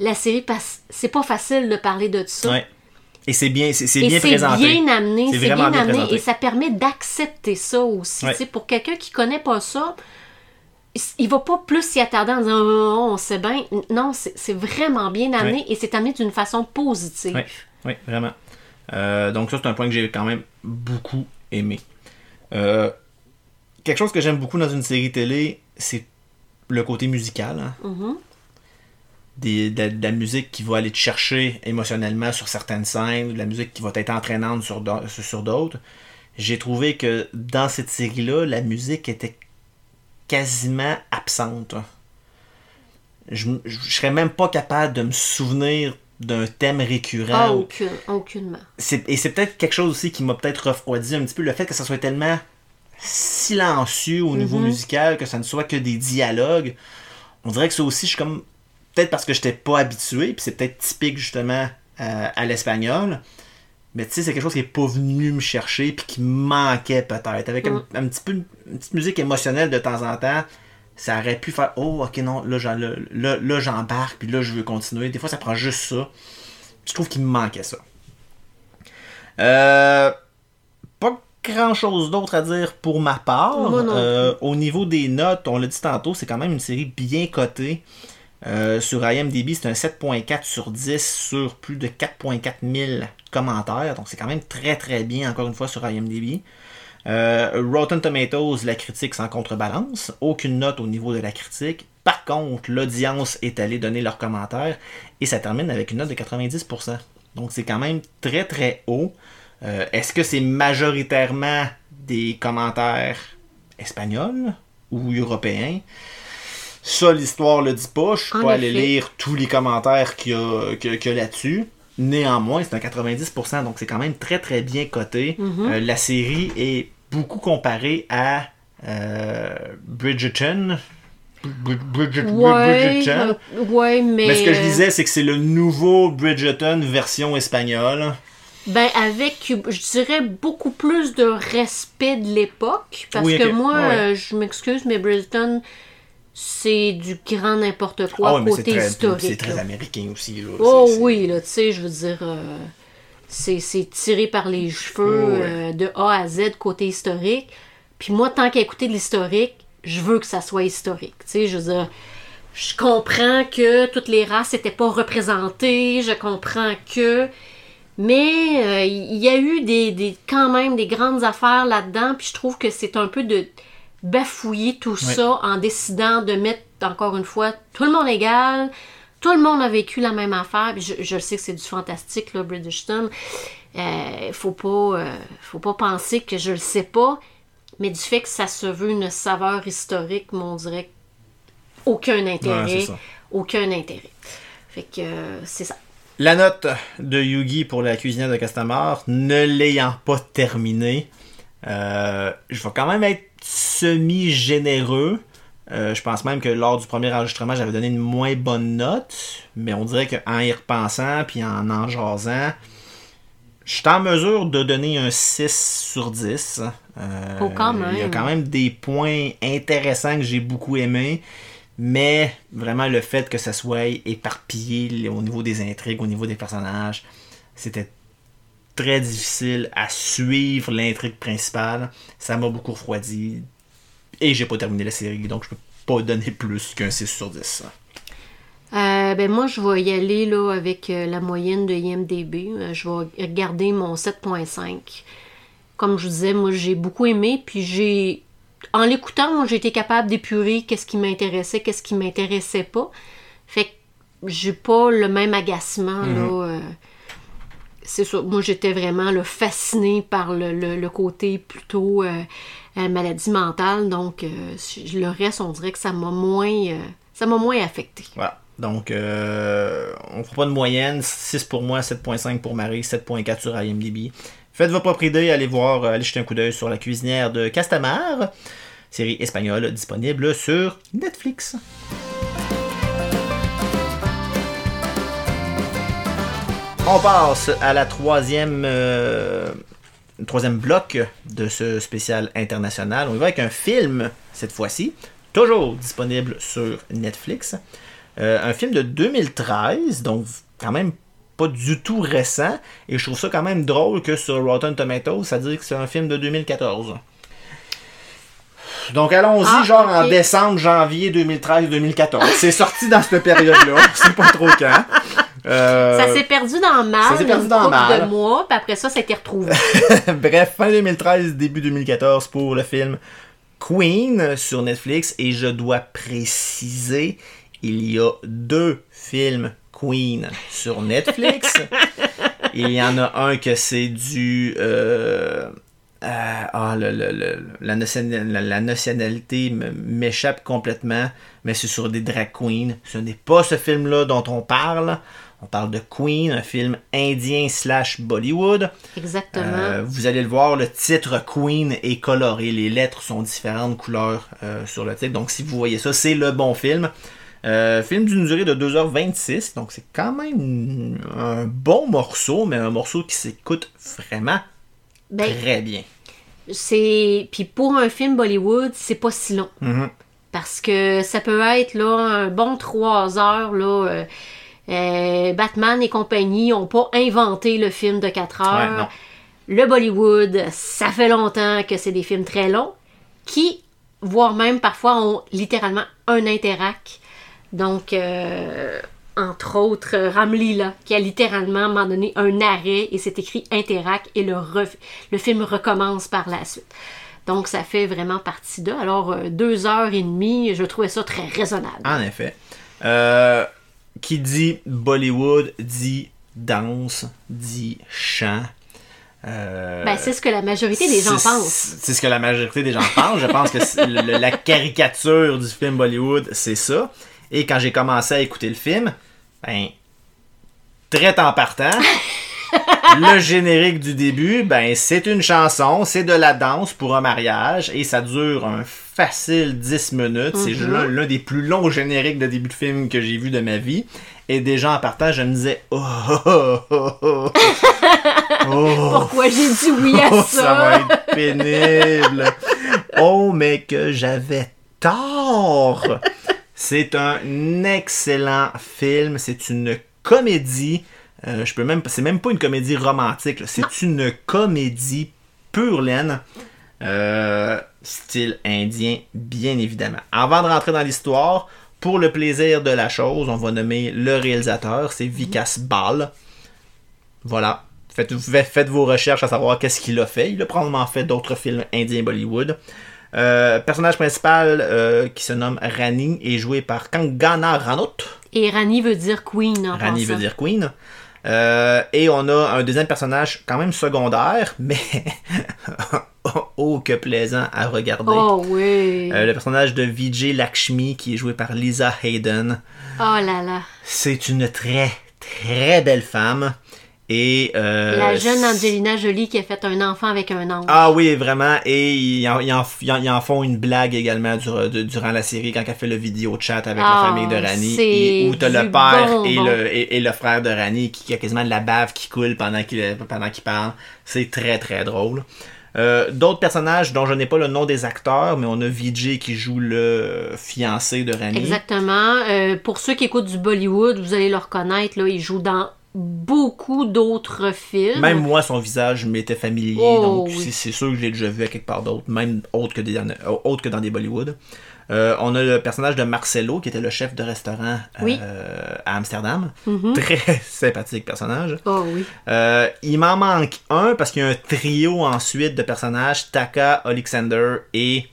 la série passe. C'est pas facile de parler de ça. Et c'est bien, c'est c'est bien c'est présenté. bien amené, C'est c'est bien, bien amené présenté. et ça permet d'accepter ça aussi. Sais, Pour quelqu'un qui connaît pas ça, il va pas plus s'y attarder en disant oh, on sait bien. Non, c'est vraiment bien amené et c'est amené d'une façon positive. Ouais. Oui, vraiment. Euh, donc ça, c'est un point que j'ai quand même beaucoup aimé. Euh, quelque chose que j'aime beaucoup dans une série télé, c'est le côté musical. hein. Mhm. Des- de, de la musique qui va aller te chercher émotionnellement sur certaines scènes, de la musique qui va être entraînante sur d'autres. J'ai trouvé que dans cette série-là, la musique était quasiment absente. Je, m- je serais même pas capable de me souvenir d'un thème récurrent. Ah, aucune, aucunement. et c'est peut-être quelque chose aussi qui m'a peut-être refroidi un petit peu le fait que ça soit tellement silencieux au niveau Mhm. musical que ça ne soit que des dialogues on dirait que ça aussi je suis comme peut-être parce que j'étais pas habitué puis c'est peut-être typique justement euh, à l'espagnol mais tu sais c'est quelque chose qui est pas venu me chercher puis qui me manquait peut-être. Avec un, un petit peu une, petite musique émotionnelle de temps en temps ça aurait pu faire oh ok non là, j'en- là, là, là, j'embarque puis là je veux continuer. Des fois ça prend juste ça. Je trouve qu'il me manquait ça. Euh, pas grand chose d'autre à dire pour ma part. Non Euh, au niveau des notes, on l'a dit tantôt, c'est quand même une série bien cotée. Euh, sur IMDb, c'est un 7.4 sur 10 sur plus de 4.4 000 commentaires. Donc c'est quand même très très bien, encore une fois, sur IMDb. Euh, Rotten Tomatoes, la critique sans contrebalance. Aucune note au niveau de la critique. Par contre, l'audience est allée donner leurs commentaires et ça termine avec une note de 90%. Donc c'est quand même très très haut. Euh, Est-ce que c'est majoritairement des commentaires espagnols ou européens? Ça, l'histoire le dit pas. Je suis pas allé lire tous les commentaires qu'il y a, qu'il y a- qu'il y a là-dessus. Néanmoins, c'est un 90%, donc c'est quand même très très bien coté. Mhm. Euh, la série est beaucoup comparée à euh, Bridgerton. Brid- Bridget- Ouais, Bridgerton. ouais, mais. Mais ce que je disais, c'est que c'est le nouveau Bridgerton version espagnole. Ben, avec, je dirais, beaucoup plus de respect de l'époque. Parce Oui, que moi, ouais. euh, je m'excuse, mais Brisbane, c'est du grand n'importe quoi Ah ouais, mais c'est côté très, historique. c'est très américain aussi. Là. Oh oui, là, tu sais, je veux dire, euh, c'est c'est tiré par les cheveux Oh, ouais. euh, de A à Z côté historique. Puis moi, tant qu'à écouter de l'historique, je veux que ça soit historique. Tu sais, je veux dire, je comprends que toutes les races n'étaient pas représentées, je comprends que. Mais euh, il y a eu des, des- quand même des grandes affaires là-dedans, puis je trouve que c'est un peu de bafouiller tout ça en décidant de mettre, encore une fois, tout le monde égal, tout le monde a vécu la même affaire, je, je sais que c'est du fantastique, là, Bridgestone. Euh, faut pas, euh, faut pas penser que je le sais pas, mais du fait que ça se veut une saveur historique, mais on dirait aucun intérêt, Ouais, aucun intérêt. Fait que euh, c'est ça. La note de Yugi pour la cuisinière de Castamar, ne l'ayant pas terminée, euh, je vais quand même être semi-généreux. Euh, je pense même que lors du premier enregistrement, j'avais donné une moins bonne note, mais on dirait qu'en y repensant puis en en jasant, je suis en mesure de donner un 6 sur 10. Euh, Oh, quand Il y a quand même des points intéressants que j'ai beaucoup aimés. Mais vraiment, le fait que ça soit éparpillé au niveau des intrigues, au niveau des personnages, c'était très difficile à suivre l'intrigue principale. Ça m'a beaucoup refroidi. Et j'ai pas terminé la série, donc je peux pas donner plus qu'un 6 sur 10. Euh, ben moi, je vais y aller là, avec euh, la moyenne de IMDB. Euh, je vais regarder mon 7.5. Comme je vous disais, moi, j'ai beaucoup aimé. Puis j'ai. En l'écoutant, moi, j'ai été capable d'épurer qu'est-ce qui m'intéressait, qu'est-ce qui m'intéressait pas. Fait que j'ai pas le même agacement, là. euh, c'est ça. Moi, j'étais vraiment là, fascinée par le, le- côté plutôt euh, euh, maladie mentale. Donc, euh, le reste, on dirait que ça m'a moins, moins affecté. Voilà. Donc, on fera pas de moyenne. 6 pour moi, 7.5 pour Marie, 7.4 sur IMDb. Faites vos propres idées, allez voir, allez jeter un coup d'œil sur La cuisinière de Castamar, série espagnole disponible sur Netflix. On passe à la troisième, euh, troisième bloc de ce spécial international. On y va avec un film cette fois-ci, toujours disponible sur Netflix. Euh, un film de 2013, donc quand même pas du tout récent. Et je trouve ça quand même drôle que sur Rotten Tomatoes, ça dit que c'est un film de 2014. Donc allons-y, Ah, genre en décembre, janvier 2013-2014. c'est sorti dans cette période-là. C'est pas trop quand. Euh, Ça s'est perdu dans le mal, ça s'est perdu dans mal. de mois, puis après ça, ça a été retrouvé. Bref, fin 2013, début 2014 pour le film Queen sur Netflix. Et je dois préciser, il y a deux films Queen sur Netflix. il y en a un que c'est du... euh, euh, ah, le- le- le- la, nation- la- la nationalité m'échappe complètement, mais c'est sur des drag queens. Ce n'est pas ce film-là dont on parle. On parle de Queen, un film indien slash Bollywood. Exactement. Euh, vous allez le voir, le titre Queen est coloré. Les lettres sont différentes couleurs euh, sur le titre. Donc, si vous voyez ça, c'est le bon film. Euh, film d'une durée de 2h26. Donc, c'est quand même un bon morceau, mais un morceau qui s'écoute vraiment Ben, très bien. c'est. Puis pour un film Bollywood, c'est pas si long. Mhm. Parce que ça peut être là un bon trois heures là. Euh, Batman et compagnie n'ont pas inventé le film de 4 Ouais, heures. le Bollywood, ça fait longtemps que c'est des films très longs qui, voire même parfois, ont littéralement un interact. Donc, euh, entre autres, Ramlila, qui a littéralement à un moment donné un arrêt et c'est écrit interact et le, le film recommence par la suite. Donc, ça fait vraiment partie d'eux. Alors, euh, deux heures et demie, je trouvais ça très raisonnable. En effet. Euh, qui dit Bollywood dit danse, dit chant. Euh, Ben, c'est ce que la majorité des gens pensent. C'est ce que la majorité des gens pensent. Je pense que le- la caricature du film Bollywood, c'est ça. Et quand j'ai commencé à écouter le film, ben, très en partant, le générique du début, ben, c'est une chanson, c'est de la danse pour un mariage et ça dure un facile 10 minutes. C'est Mhm. l'un l'un des plus longs génériques de début de film que j'ai vu de ma vie. Et déjà en partant, je me disais, oh, oh, oh, oh, oh. Oh. Pourquoi j'ai dit oui à Oh, ça? ça va être pénible. oh, mais que j'avais tort. C'est un excellent film. C'est une comédie. Euh, je peux même, c'est même pas une comédie romantique. C'est une comédie pure laine. Euh, style indien, bien évidemment. Avant de rentrer dans l'histoire, pour le plaisir de la chose, on va nommer le réalisateur. C'est Vikas Bal. Voilà. Faites, vos recherches à savoir qu'est-ce qu'il a fait. Il a probablement fait d'autres films indiens Bollywood. Euh, personnage principal euh, qui se nomme Rani est joué par Kangana Ranaut. Et Rani veut dire queen en Rani veut dire Queen. Euh, et on a un deuxième personnage quand même secondaire, mais oh que plaisant à regarder. Oh oui. Euh, le personnage de Vijay Lakshmi qui est joué par Lisa Hayden. Oh là là. C'est une très très belle femme. Et, euh, La jeune Angelina Jolie qui a fait un enfant avec un ange. Ah oui, vraiment. Et ils en, ils en- ils en- ils en font une blague également dur- de- durant la série quand elle fait le vidéo chat avec Ah, la famille de Rani. c'est et- Où t'as le père bonbon. et le, et, et le frère de Rani qui, qui a quasiment de la bave qui coule pendant qu'il pendant qu'il parle. C'est très très drôle. Euh, D'autres personnages dont je n'ai pas le nom des acteurs, mais on a Vijay qui joue le fiancé de Rani. Exactement. Euh, pour ceux qui écoutent du Bollywood, vous allez le reconnaître, là, il joue dans beaucoup d'autres films. Même moi, son visage m'était familier, Oh, donc oui. c'est- c'est sûr que je l'ai déjà vu à quelque part d'autre, même autre que, des, autre que dans des Bollywood. Euh, on a le personnage de Marcelo, qui était le chef de restaurant euh, Oui. à Amsterdam. Mhm. Très sympathique personnage. Oh oui. Euh, il m'en manque un parce qu'il y a un trio ensuite de personnages, Taka, Alexander et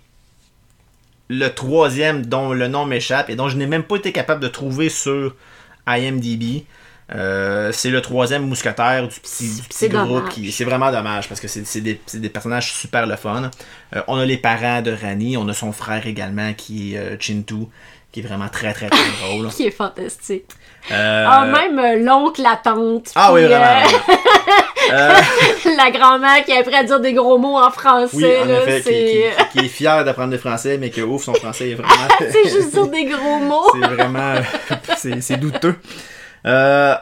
le troisième dont le nom m'échappe et dont je n'ai même pas été capable de trouver sur IMDb. Euh, c'est le troisième mousquetaire du petit, du petit C'est groupe. qui C'est vraiment dommage parce que c'est des, personnages super le fun. Euh, on a les parents de Rani, on a son frère également qui est euh, Chintu, qui est vraiment très très très drôle. Qui est fantastique. Euh, Ah, même l'oncle, la tante. ah oui, vraiment. la grand-mère qui est prête à dire des gros mots en français. Oui, en là, effet, qui, c'est... qui- qui est fier d'apprendre le français, mais que ouf, son français est vraiment. c'est juste dire des gros mots. c'est vraiment. c'est douteux. Euh,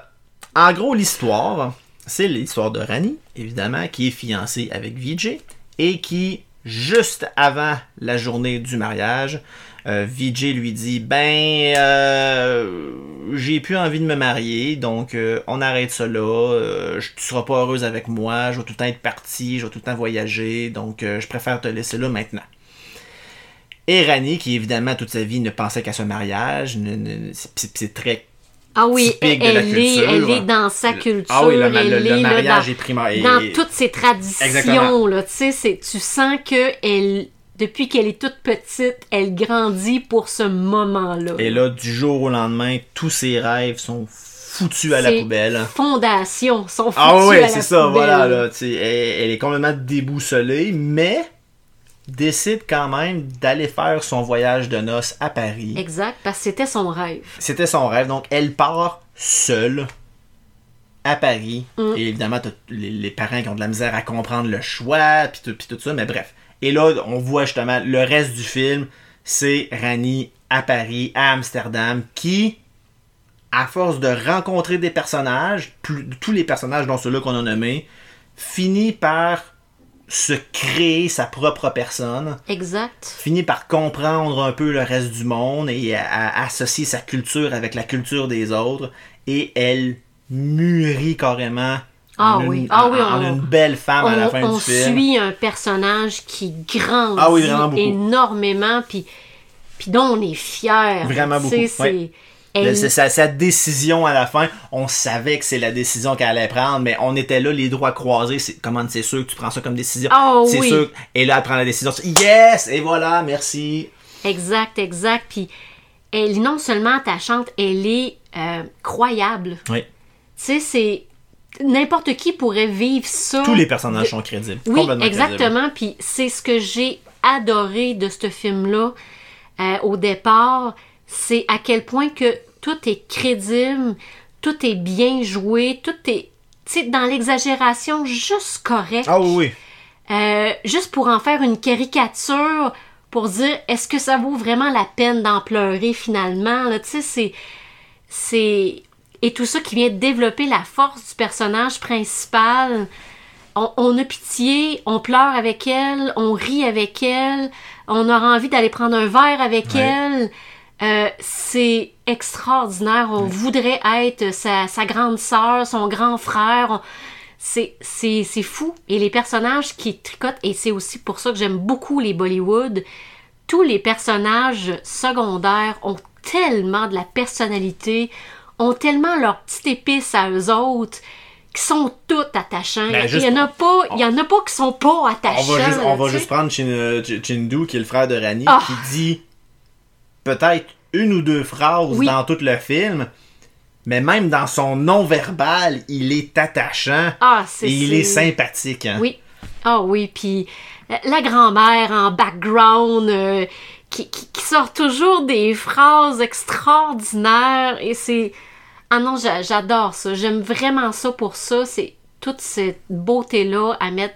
en gros, l'histoire, c'est l'histoire de Rani, évidemment, qui est fiancée avec Vijay et qui, juste avant la journée du mariage, euh, Vijay lui dit Ben, euh, j'ai plus envie de me marier, donc on arrête ça là. tu seras pas heureuse avec moi, je vais tout le temps être parti, je vais tout le temps voyager, donc je préfère te laisser là maintenant. Et Rani, qui évidemment toute sa vie ne pensait qu'à ce mariage, c'est très Ah oui, typique de elle, la est, culture. elle est dans sa culture. Ah oui, le, elle le est, là, mariage dans- est primaire. dans et- toutes ses traditions, Exactement. là, tu sais, c'est- tu sens que elle, depuis qu'elle est toute petite, elle grandit pour ce moment-là. Et là, du jour au lendemain, tous ses rêves sont foutus à la poubelle. fondations sont foutues Ah à oui, la c'est ça, poubelle. voilà. Là, tu sais, elle, elle est complètement déboussolée, mais décide quand même d'aller faire son voyage de noces à Paris. Exact, parce que c'était son rêve. C'était son rêve, donc elle part seule à Paris. Mm. Et évidemment, les, les parents qui ont de la misère à comprendre le choix, puis tout, tout ça, mais bref. Et là, on voit justement le reste du film, c'est Rani à Paris, à Amsterdam, qui, à force de rencontrer des personnages, plus, tous les personnages dont ceux-là qu'on a nommés, finit par se créer sa propre personne Exact. finit par comprendre un peu le reste du monde et à, à associer sa culture avec la culture des autres et elle mûrit carrément Ah en, oui, une, ah en- oui, en on- une belle femme à la on fin on du film. suit un personnage qui grandit Ah oui, énormément, puis, puis dont on est fier. Vraiment beaucoup, c'est- ouais. C'est sa, sa décision à la fin. On savait que c'est la décision qu'elle allait prendre, mais on était là, les doigts croisés. C'est, comment c'est sûr que tu prends ça comme décision? Ah c'est oui. sûr. Et là, elle prend la décision. Yes! Et voilà, merci. Exact, exact. Puis elle non seulement attachante, elle est euh, croyable. Oui. Tu sais, c'est. N'importe qui pourrait vivre ça. Tous les personnages sont crédibles. Oui, Complètement crédibles. exactement. Puis c'est ce que j'ai adoré de ce film-là euh, au départ, c'est à quel point que tout est crédible, tout est bien joué, tout est, tu sais, dans l'exagération, juste correct. Ah oui. Euh, juste pour en faire une caricature, pour dire est-ce que ça vaut vraiment la peine d'en pleurer finalement. Là, tu sais, c'est, c'est et tout ça qui vient développer la force du personnage principal. On, on a pitié, on pleure avec elle, on rit avec elle, on aura envie d'aller prendre un verre avec Ouais. elle. Euh, c'est extraordinaire. On voudrait être sa, sa grande sœur, son grand frère. C'est, fou. Et les personnages qui tricotent, et c'est aussi pour ça que j'aime beaucoup les Bollywood, tous les personnages secondaires ont tellement de la personnalité, ont tellement leur petite épice à eux autres, qui sont toutes attachants. Ben, il y en a pas, il y en a pas qui sont pas attachants. On va juste, on va prendre Chin- Ch- Chindu, qui est le frère de Rani, Ah. qui dit peut-être une ou deux phrases Oui. dans tout le film, mais même dans son non-verbal, il est attachant Ah, c'est et il est sympathique. hein. Oui. Ah oui, puis la grand-mère en background euh, qui, qui, qui sort toujours des phrases extraordinaires et c'est... Ah non, j'a- j'adore ça. J'aime vraiment ça pour ça. C'est toute cette beauté-là à mettre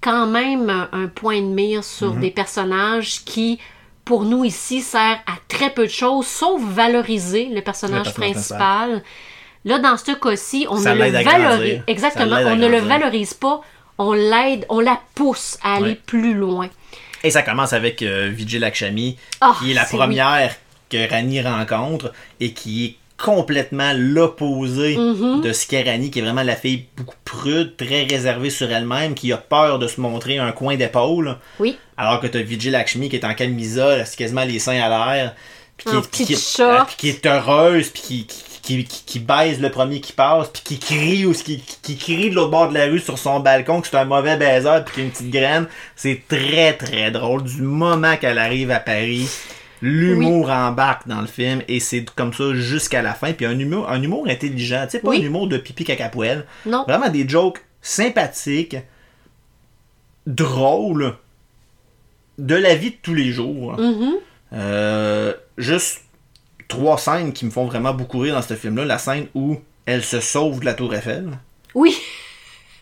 quand même un, un point de mire sur Mhm. des personnages qui, pour nous ici, sert à très peu de choses, sauf valoriser le personnage Le personnage principal. Là, dans ce cas-ci, on Ça ne le valorise. Exactement, on ne le valorise pas. On l'aide, on la pousse à aller plus loin. Et ça commence avec euh, Vijay Lakshmi, Ah, qui est la première que Rani rencontre et qui est complètement l'opposé Mhm. de ce qu'est Rani, qui est vraiment la fille beaucoup prude, très réservée sur elle-même, qui a peur de se montrer un coin d'épaule. Oui. Alors que tu as Vijay Lakshmi qui est en camisole, c'est quasiment les seins à l'air, puis qui, est- puis qui est- short. puis qui est heureuse, puis qui, qui, qui, qui- qui baise le premier qui passe, puis qui crie ou qui, qui crie de l'autre bord de la rue sur son balcon que c'est un mauvais baiser puis qu'il y a une petite graine. C'est très très drôle du moment qu'elle arrive à Paris. L'humour embarque dans le film et c'est comme ça jusqu'à la fin. Puis un humour, un humour intelligent, tu sais, pas Oui. un humour de pipi caca poêle. Non. Vraiment des jokes sympathiques, drôles, de la vie de tous les jours. Mhm. Euh, juste trois scènes qui me font vraiment beaucoup rire dans ce film-là. La scène où elle se sauve de la tour Eiffel. Oui.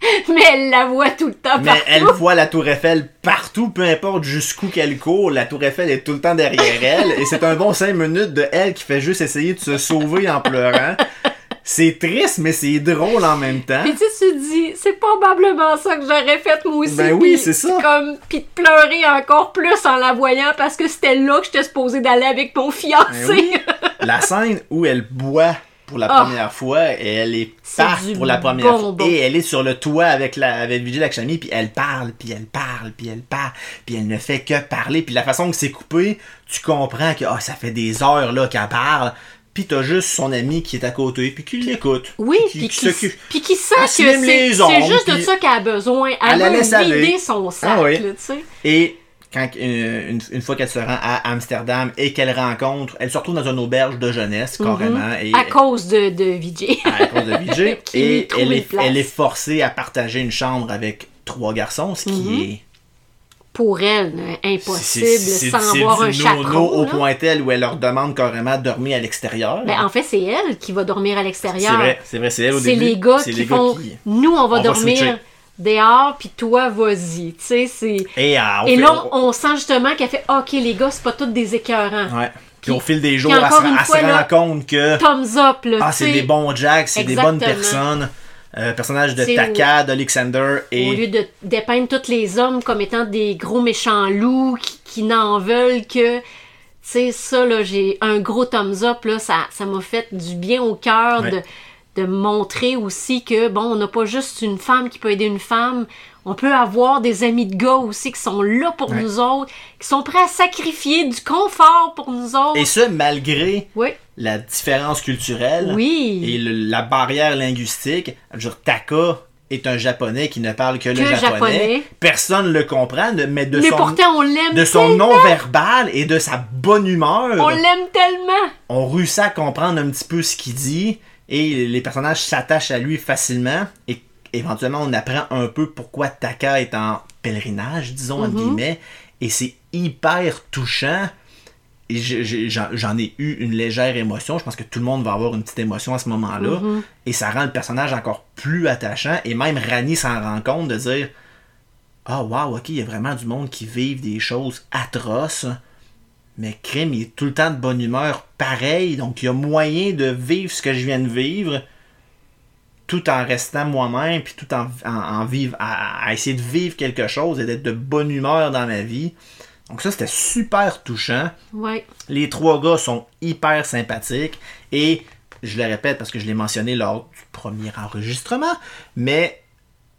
Mais elle la voit tout le temps Mais partout. elle voit la tour Eiffel partout, peu importe jusqu'où qu'elle court. La tour Eiffel est tout le temps derrière elle. Et c'est un bon cinq minutes de elle qui fait juste essayer de se sauver en pleurant. C'est triste, mais c'est drôle en même temps. Puis tu te dis, c'est probablement ça que j'aurais fait moi aussi. Ben oui, c'est ça. Comme, puis de pleurer encore plus en la voyant parce que c'était là que j'étais supposée d'aller avec mon fiancé. Ben oui. La scène où elle boit pour la Ah. première fois et elle est C'est part du pour la première fois et elle est sur le toit avec la avec Vijay Lakshmi puis elle parle puis elle parle puis elle parle puis elle ne fait que parler puis la façon que c'est coupé tu comprends que ah, ça fait des heures là qu'elle parle puis t'as juste son ami qui est à côté puis qui l'écoute Oui, puis qui qui, qui sent que c'est juste de ça qu'elle a besoin. Elle, veut laisse aller. vider son sac, Ah oui. là, tu sais. Et quand, euh, une, une fois qu'elle se rend à Amsterdam et qu'elle rencontre, elle se retrouve dans une auberge de jeunesse, carrément. et, Mhm. À cause de, de Vijay. à cause de Vijay. Et elle est, elle est forcée à partager une chambre avec trois garçons, ce qui Mhm. est. Pour elle, euh, impossible, c'est- sans c'est avoir un du nono chaperon. au là. point tel où elle leur demande carrément de dormir à l'extérieur. Ben, en fait, c'est elle qui va dormir à c'est l'extérieur. vrai, c'est vrai, c'est elle au C'est début. les gars c'est qui les gars font. qui- Nous, on va On dormir. Dehors, puis toi, vas-y. Tu sais, c'est. Et, euh, Et là, on- on sent justement qu'elle fait OK, les gars, c'est pas tous des écœurants. ouais. Puis au fil des jours, elle se, elle se fois, rend là, compte que Thumbs up, là. ah, c'est des bons jacks, c'est des bonnes personnes. Euh, personnage de Taka, d'Alexander et. Au lieu de dépeindre tous les hommes comme étant des gros méchants loups qui, qui n'en veulent que. Tu sais, ça, là, j'ai un gros thumbs up, là, ça ça m'a fait du bien au cœur Ouais. de, de montrer aussi que, bon, on n'a pas juste une femme qui peut aider une femme, on peut avoir des amis de gars aussi qui sont là pour Ouais. nous autres, qui sont prêts à sacrifier du confort pour nous autres. Et ce, malgré Oui, la différence culturelle oui. et le- la barrière linguistique. Je veux dire, Taka est un japonais qui ne parle que, le japonais. japonais. Personne ne le comprend, mais de Mais son, pourtant, on l'aime de son tellement. non-verbal et de sa bonne humeur, On l'aime tellement. on réussit à comprendre un petit peu ce qu'il dit et les personnages s'attachent à lui facilement et éventuellement on apprend un peu pourquoi Taka est en pèlerinage, disons entre Mhm. guillemets, et c'est hyper touchant. Et j'en ai eu une légère émotion. Je pense que tout le monde va avoir une petite émotion à ce moment-là. Mhm. Et ça rend le personnage encore plus attachant. Et même Rani s'en rend compte de dire Ah, wow, ok, il y a vraiment du monde qui vivent des choses atroces. Mais Crime, il est tout le temps de bonne humeur, pareil. Donc, il y a moyen de vivre ce que je viens de vivre tout en restant moi-même, puis tout en, en, en vivre, à, à essayer de vivre quelque chose et d'être de bonne humeur dans ma vie. Donc, ça, c'était super touchant. Ouais. Les trois gars sont hyper sympathiques et je le répète parce que je l'ai mentionné lors du premier enregistrement, mais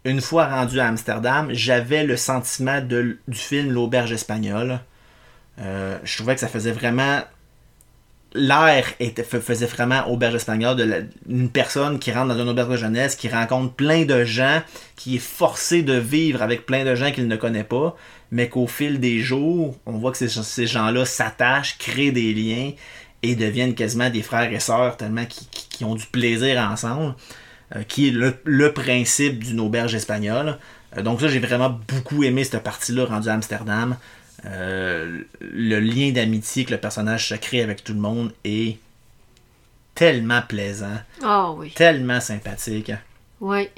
une fois rendu à Amsterdam, j'avais le sentiment de- du film L'auberge espagnole. Euh, je trouvais que ça faisait vraiment l'air faisait vraiment auberge espagnole une personne qui rentre dans une auberge de jeunesse, qui rencontre plein de gens, qui est forcé de vivre avec plein de gens qu'il ne connaît pas, mais qu'au fil des jours, on voit que ces, gens-là s'attachent, créent des liens et deviennent quasiment des frères et sœurs tellement qui, qui- qui ont du plaisir ensemble, euh, qui est le, le principe d'une auberge espagnole. Euh, donc ça, j'ai vraiment beaucoup aimé cette partie-là rendue à Amsterdam. Euh, le lien d'amitié que le personnage se crée avec tout le monde est tellement plaisant, Ah oui. tellement sympathique. Oui.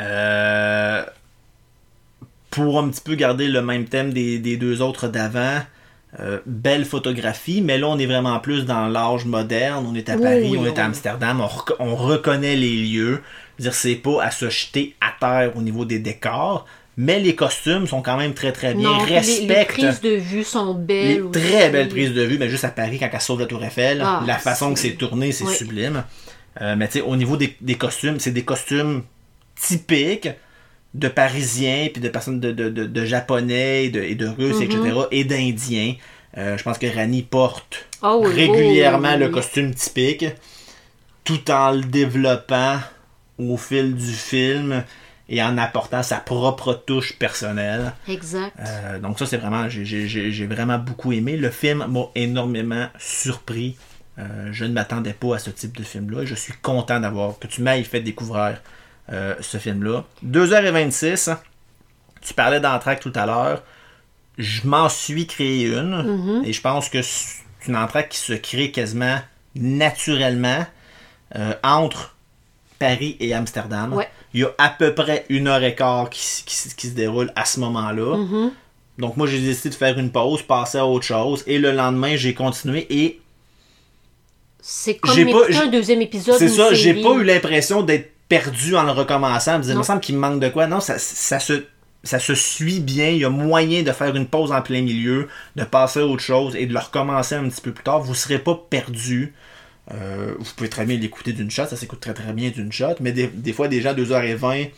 Euh, pour un petit peu garder le même thème des, des deux autres d'avant, euh, belle photographie, mais là on est vraiment plus dans l'âge moderne. On est à Oui, Paris, oui, on est à Amsterdam, on, rec- on reconnaît les lieux. Dire, c'est pas à se jeter à terre au niveau des décors, mais les costumes sont quand même très très bien, Non, puis les, les respectent. prises de vue sont belles. Les aussi. très belles prises de vue, mais juste à Paris, quand elle sauve la Tour Eiffel, Ah, la façon que c'est- tourné, c'est Oui. sublime. Euh, mais tu sais, au niveau des, des costumes, c'est des costumes typiques de Parisiens, puis de personnes de, de, de- de Japonais, et de, et de Russes, etc., Mm-hmm. et d'Indiens. Euh, je pense que Rani porte Ah oui, régulièrement oui, le costume typique, tout en le développant au fil du film et en apportant sa propre touche personnelle. Exact. Euh, donc ça, c'est vraiment, j'ai- vraiment beaucoup aimé. Le film m'a énormément surpris. Euh, je ne m'attendais pas à ce type de film-là. Je suis content d'avoir que tu m'ailles fait découvrir euh, ce film-là. 2h26, tu parlais d'entraque tout à l'heure. Je m'en suis créé une. Mhm. Et je pense que c'est une entraque qui se crée quasiment naturellement entre Paris et Amsterdam. Ouais. Il y a à peu près une heure et quart qui, qui se déroule à ce moment-là. Mhm. Donc moi j'ai décidé de faire une pause, passer à autre chose. Et le lendemain j'ai continué et C'est comme pas- un deuxième épisode c'est ça, j'ai pas eu l'impression d'être perdu en le recommençant. Me il me semble qu'il me manque de quoi. Non, ça, ça se ça se suit bien, il y a moyen de faire une pause en plein milieu, de passer à autre chose et de le recommencer un petit peu plus tard. Vous serez pas perdu. Euh, vous pouvez très bien l'écouter d'une shot, ça s'écoute très très bien d'une shot, mais des, des fois, déjà 2h20,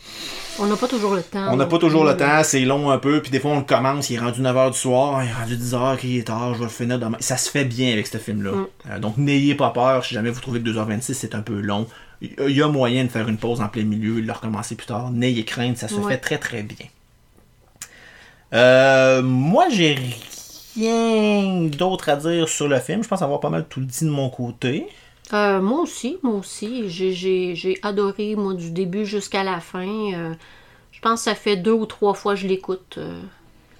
On n'a pas toujours le temps. on n'a pas toujours le plus. temps, c'est long un peu, puis des fois on le commence, il est rendu 9h du soir, il est rendu 10h, ok, il est tard, je vais le finir demain. Ça se fait bien avec ce film-là. Mm. Euh, donc n'ayez pas peur, si jamais vous trouvez que 2h26 c'est un peu long, il il y a moyen de faire une pause en plein milieu et de le recommencer plus tard. N'ayez crainte, ça se Ouais. fait très très bien. Euh, moi j'ai rien d'autre à dire sur le film, je pense avoir pas mal tout dit de mon côté. Euh, moi aussi, moi aussi. J'ai- adoré, moi, du début jusqu'à la fin. Euh, je pense que ça fait deux ou trois fois que je l'écoute euh,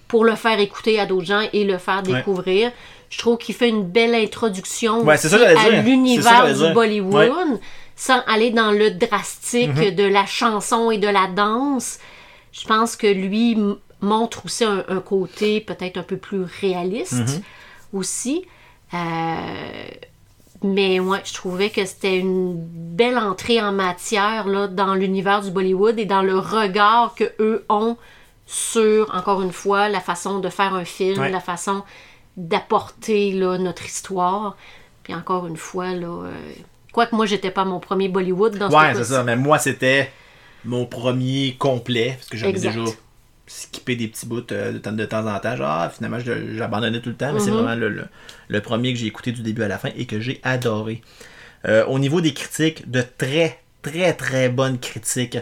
pour le faire écouter à d'autres gens et le faire découvrir. Je trouve qu'il fait une belle introduction Ouais, ça à l'univers du. Bollywood sans aller dans le drastique Mhm. de la chanson et de la danse. Je pense que lui montre aussi un, un côté peut-être un peu plus réaliste Mhm. aussi. Euh, mais ouais, je trouvais que c'était une belle entrée en matière là, dans l'univers du Bollywood et dans le regard que eux ont sur, encore une fois, la façon de faire un film, Ouais. la façon d'apporter notre histoire. Puis encore une fois, là, euh, quoique moi, j'étais pas mon premier Bollywood dans ce Ouais, c'est ça. Mais moi, c'était mon premier complet. Parce que j'avais déjà skippé des petits bouts euh, de, temps, de temps en temps. Genre, ah, finalement, j'abandonnais tout le temps. Mais c'est Mhm. vraiment le, le- le premier que j'ai écouté du début à la fin et que j'ai adoré. Euh, au niveau des critiques, de très, très, très bonnes critiques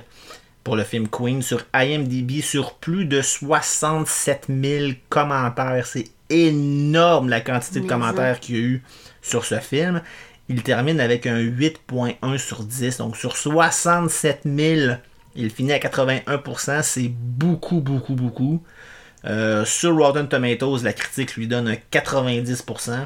pour le film Queen sur IMDb, sur plus de 67 000 commentaires. C'est énorme la quantité de commentaires qu'il y a eu sur ce film. Il termine avec un 8.1 sur 10. Donc sur 67 000, il finit à 81%. C'est beaucoup, beaucoup, beaucoup. Euh, sur Rotten Tomatoes, la critique lui donne un 90%.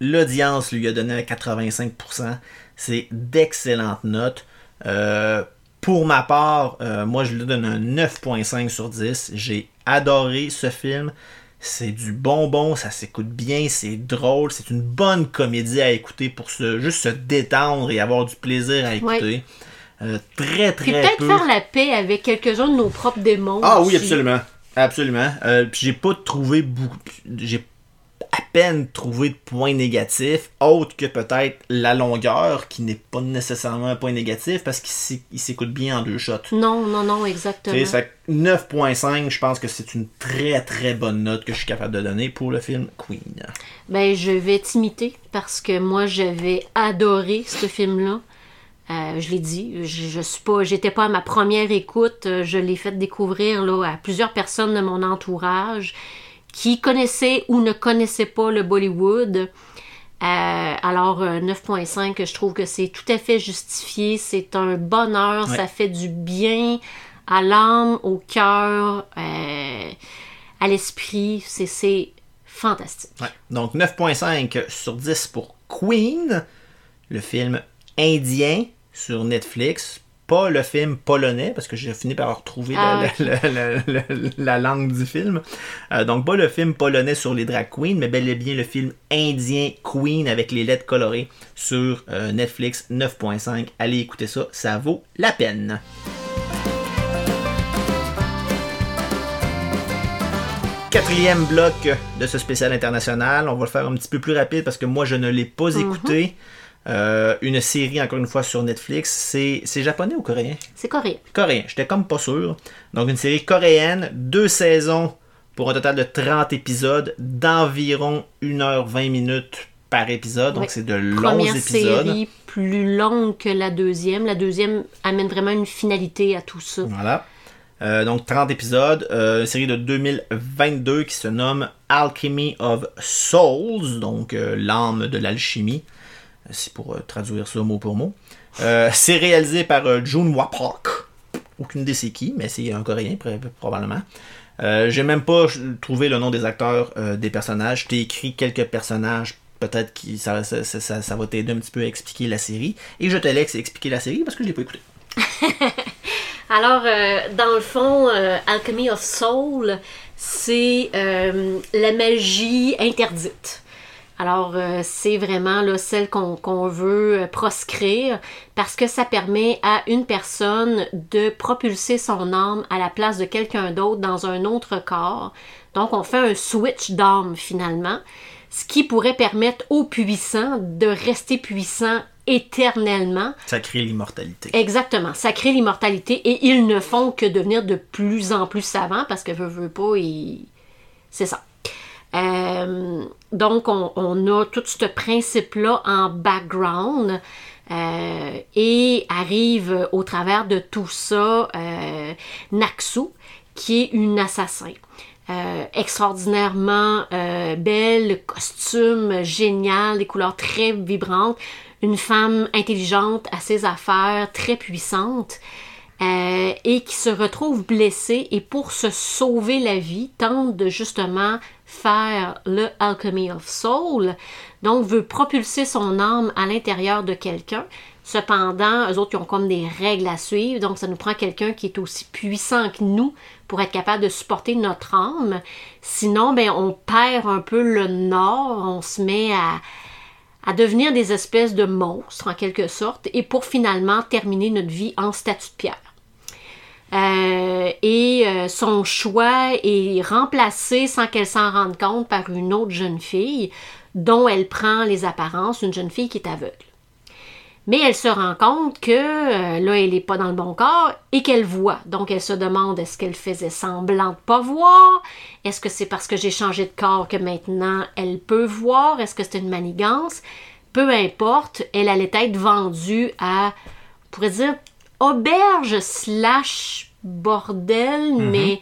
L'audience lui a donné un 85%. C'est d'excellentes notes. Euh, pour ma part, euh, moi je lui donne un 9.5 sur 10. J'ai adoré ce film. C'est du bonbon, ça s'écoute bien, c'est drôle, c'est une bonne comédie à écouter pour se, juste se détendre et avoir du plaisir à écouter. Euh, très Puis très peut-être peu. faire la paix avec quelques-uns de nos propres démons. Ah oui, absolument. Absolument. Euh, puis j'ai pas trouvé beaucoup. J'ai à peine trouvé de points négatifs, autre que peut-être la longueur, qui n'est pas nécessairement un point négatif parce qu'il s'é- il s'écoute bien en deux shots. Non, non, non, exactement. sais, ça fait que 9.5, je pense que c'est une très très bonne note que je suis capable de donner pour le film Queen. Ben, je vais t'imiter parce que moi, j'avais adoré ce film-là. Euh, je l'ai dit, je, je suis pas, j'étais pas à ma première écoute. euh, Je l'ai fait découvrir là, à plusieurs personnes de mon entourage qui connaissaient ou ne connaissaient pas le Bollywood. Euh, alors, euh, 9.5, je trouve que c'est tout à fait justifié. C'est un bonheur, Ouais. ça fait du bien à l'âme, au cœur, euh, à l'esprit. C'est- C'est fantastique. Ouais. Donc 9.5 sur 10 pour Queen. le film indien sur Netflix. Pas le film polonais, parce que j'ai fini par retrouver Ah, la, la- la- la- la langue du film. Euh, donc, pas le film polonais sur les drag queens, mais bel et bien le film indien Queen avec les lettres colorées sur euh, Netflix 9.5. Allez écouter ça, ça vaut la peine. Quatrième bloc de ce spécial international. On va le faire un petit peu plus rapide parce que moi je ne l'ai pas écouté. Euh, une série, encore une fois, sur Netflix. C'est japonais ou coréen? C'est coréen. Coréen, j'étais comme pas sûr. Donc une série coréenne, deux saisons pour un total de 30 épisodes d'environ 1h20 minutes par épisode. Donc c'est de longs Première épisodes. série plus longue que la deuxième. La deuxième amène vraiment une finalité à tout ça. Voilà. Euh, donc 30 épisodes, euh, une série de 2022 qui se nomme Alchemy of Souls, donc euh, l'âme de l'alchimie. C'est pour euh, traduire ça mot pour mot. Euh, c'est réalisé par euh, Junhwa Park. Aucune idée c'est qui, mais c'est un coréen pr- probablement. J'ai même pas trouvé le nom des acteurs des personnages. Je t'ai écrit quelques personnages. Peut-être que ça, ça, ça- ça- va t'aider un petit peu à expliquer la série. Et je te laisse expliquer la série parce que je l'ai pas écouté. Alors, dans le fond, Alchemy of Soul, c'est la magie interdite. Alors, euh, c'est vraiment là, celle qu'on veut euh, proscrire parce que ça permet à une personne de propulser son âme à la place de quelqu'un d'autre dans un autre corps. Donc, on fait un switch d'âme finalement, ce qui pourrait permettre aux puissants de rester puissants éternellement Ça crée l'immortalité. Exactement. Ça crée l'immortalité et ils ne font que devenir de plus en plus savants parce que veut, veut pas, ils... c'est ça. Euh, donc, on, a tout ce principe-là en background euh, et arrive au travers de tout ça euh, Naxu, qui est une assassin. Euh, extraordinairement belle, le costume génial, des couleurs très vibrantes, une femme intelligente à ses affaires, très puissante, et qui se retrouve blessée et pour se sauver la vie, tente de justement faire le Alchemy of Soul, donc veut propulser son âme à l'intérieur de quelqu'un. Cependant, eux autres, ils ont comme des règles à suivre, donc ça nous prend quelqu'un qui est aussi puissant que nous pour être capable de supporter notre âme. Sinon, ben, on perd un peu le nord, on se met à, à devenir des espèces de monstres en quelque sorte, et pour finalement terminer notre vie en statue de pierre. Euh, et euh, son choix est remplacé sans qu'elle s'en rende compte par une autre jeune fille dont elle prend les apparences, une jeune fille qui est aveugle. Mais elle se rend compte que euh, là, elle n'est pas dans le bon corps et qu'elle voit. Donc, elle se demande est-ce qu'elle faisait semblant de pas voir? Est-ce que c'est parce que j'ai changé de corps que maintenant elle peut voir? Est-ce que c'est une manigance? Peu importe, elle allait être vendue à, on pourrait dire, auberge slash bordel, mais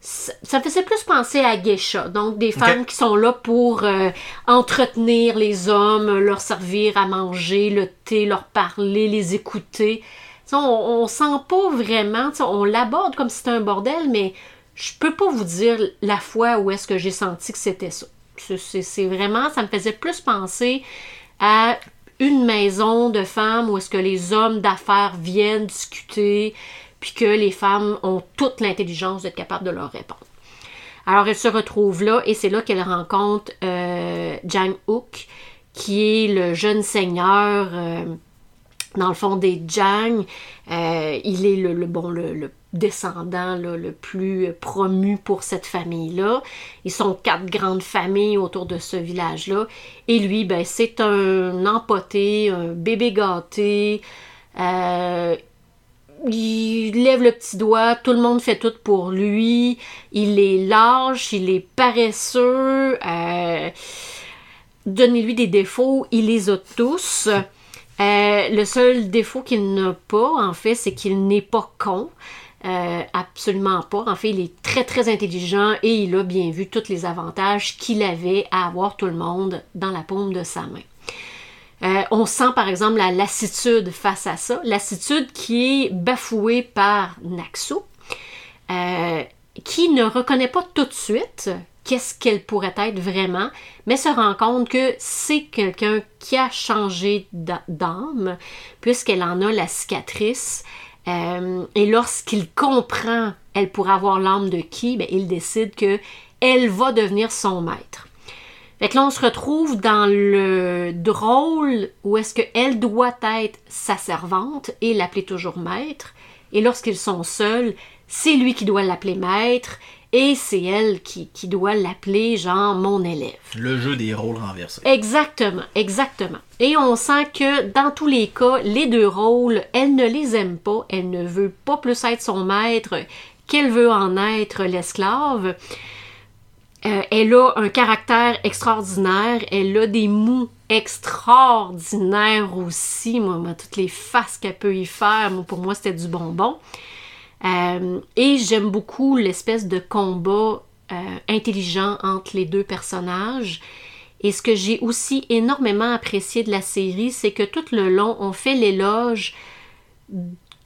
ça, faisait plus penser à geisha. Donc, des femmes qui sont là pour euh, entretenir les hommes, leur servir à manger, le thé, leur parler, les écouter. On, on sent pas vraiment, on l'aborde comme si c'était un bordel, mais je peux pas vous dire la fois où est-ce que j'ai senti que c'était ça. C'est vraiment, ça me faisait plus penser à une maison de femmes où est-ce que les hommes d'affaires viennent discuter, puis que les femmes ont toute l'intelligence d'être capables de leur répondre. Alors elle se retrouve là et c'est là qu'elle rencontre euh, Jang Hook, qui est le jeune seigneur, euh, dans le fond des Jang. Euh, il est le, le- bon, le, le descendant le plus promu pour cette famille-là. Ils sont quatre grandes familles autour de ce village-là. Et lui, ben, c'est un empoté, un bébé gâté. Euh, il lève le petit doigt, tout le monde fait tout pour lui. Il est lâche, il est paresseux. Euh, Donnez-lui des défauts, il les a tous. Euh, le seul défaut qu'il n'a pas, en fait, c'est qu'il n'est pas con. Euh, absolument pas. En fait, il est très très intelligent et il a bien vu tous les avantages qu'il avait à avoir tout le monde dans la paume de sa main. Euh, on sent par exemple la lassitude face à ça, lassitude qui est bafouée par Naxo, euh, qui ne reconnaît pas tout de suite qu'est-ce qu'elle pourrait être vraiment, mais se rend compte que c'est quelqu'un qui a changé d'âme, puisqu'elle en a la cicatrice. Euh, et lorsqu'il comprend elle pourrait avoir l'âme de qui, ben, il décide que elle va devenir son maître. Là, on se retrouve dans le drôle où est-ce qu'elle doit être sa servante et l'appeler toujours maître. Et lorsqu'ils sont seuls, c'est lui qui doit l'appeler maître et c'est elle qui, qui doit l'appeler genre mon élève. Le jeu des rôles renversés. Exactement, exactement. Et on sent que dans tous les cas, les deux rôles, elle ne les aime pas, elle ne veut pas plus être son maître qu'elle veut en être l'esclave. Euh, elle a un caractère extraordinaire, elle a des mous extraordinaires aussi. Moi, toutes les faces qu'elle peut y faire, pour moi, c'était du bonbon. Euh, et j'aime beaucoup l'espèce de combat euh, intelligent entre les deux personnages. Et ce que j'ai aussi énormément apprécié de la série, c'est que tout le long, on fait l'éloge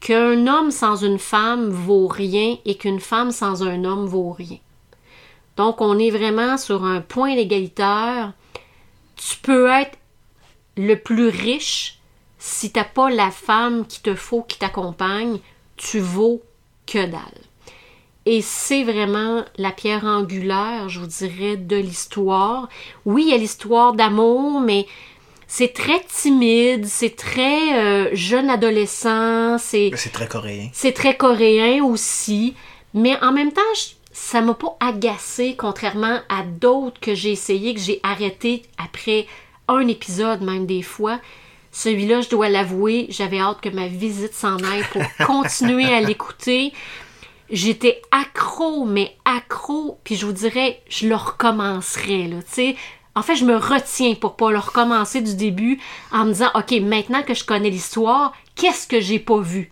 qu'un homme sans une femme vaut rien et qu'une femme sans un homme vaut rien. Donc, on est vraiment sur un point égalitaire. Tu peux être le plus riche si t'as pas la femme qui te faut, qui t'accompagne, tu vaux que dalle. Et c'est vraiment la pierre angulaire, je vous dirais, de l'histoire. Oui, il y a l'histoire d'amour, mais c'est très timide, c'est très euh, jeune adolescent, c'est... C'est très coréen. C'est très coréen aussi. Mais en même temps, ça m'a pas agacé, contrairement à d'autres que j'ai essayé, que j'ai arrêté après un épisode, même des fois. Celui-là, je dois l'avouer, j'avais hâte que ma visite s'en aille pour continuer à l'écouter. J'étais accro, mais accro, puis je vous dirais, je le recommencerai, là, tu sais. En fait, je me retiens pour pas le recommencer du début en me disant, OK, maintenant que je connais l'histoire, qu'est-ce que j'ai pas vu?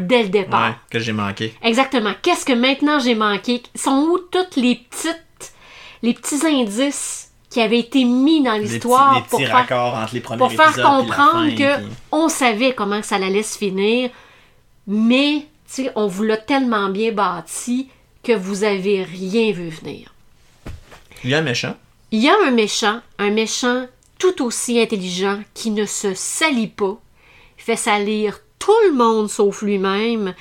dès le départ? que j'ai manqué. Exactement. Qu'est-ce que maintenant j'ai manqué? Sont où toutes les petites, les petits indices qui avaient été mis dans l'histoire pour faire, entre les pour faire comprendre que on savait comment ça allait se finir, mais on vous l'a tellement bien bâti que vous avez rien vu venir. Il y a un méchant. Il y a un méchant, un méchant tout aussi intelligent qui ne se salit pas, fait salir tout le monde sauf lui-même,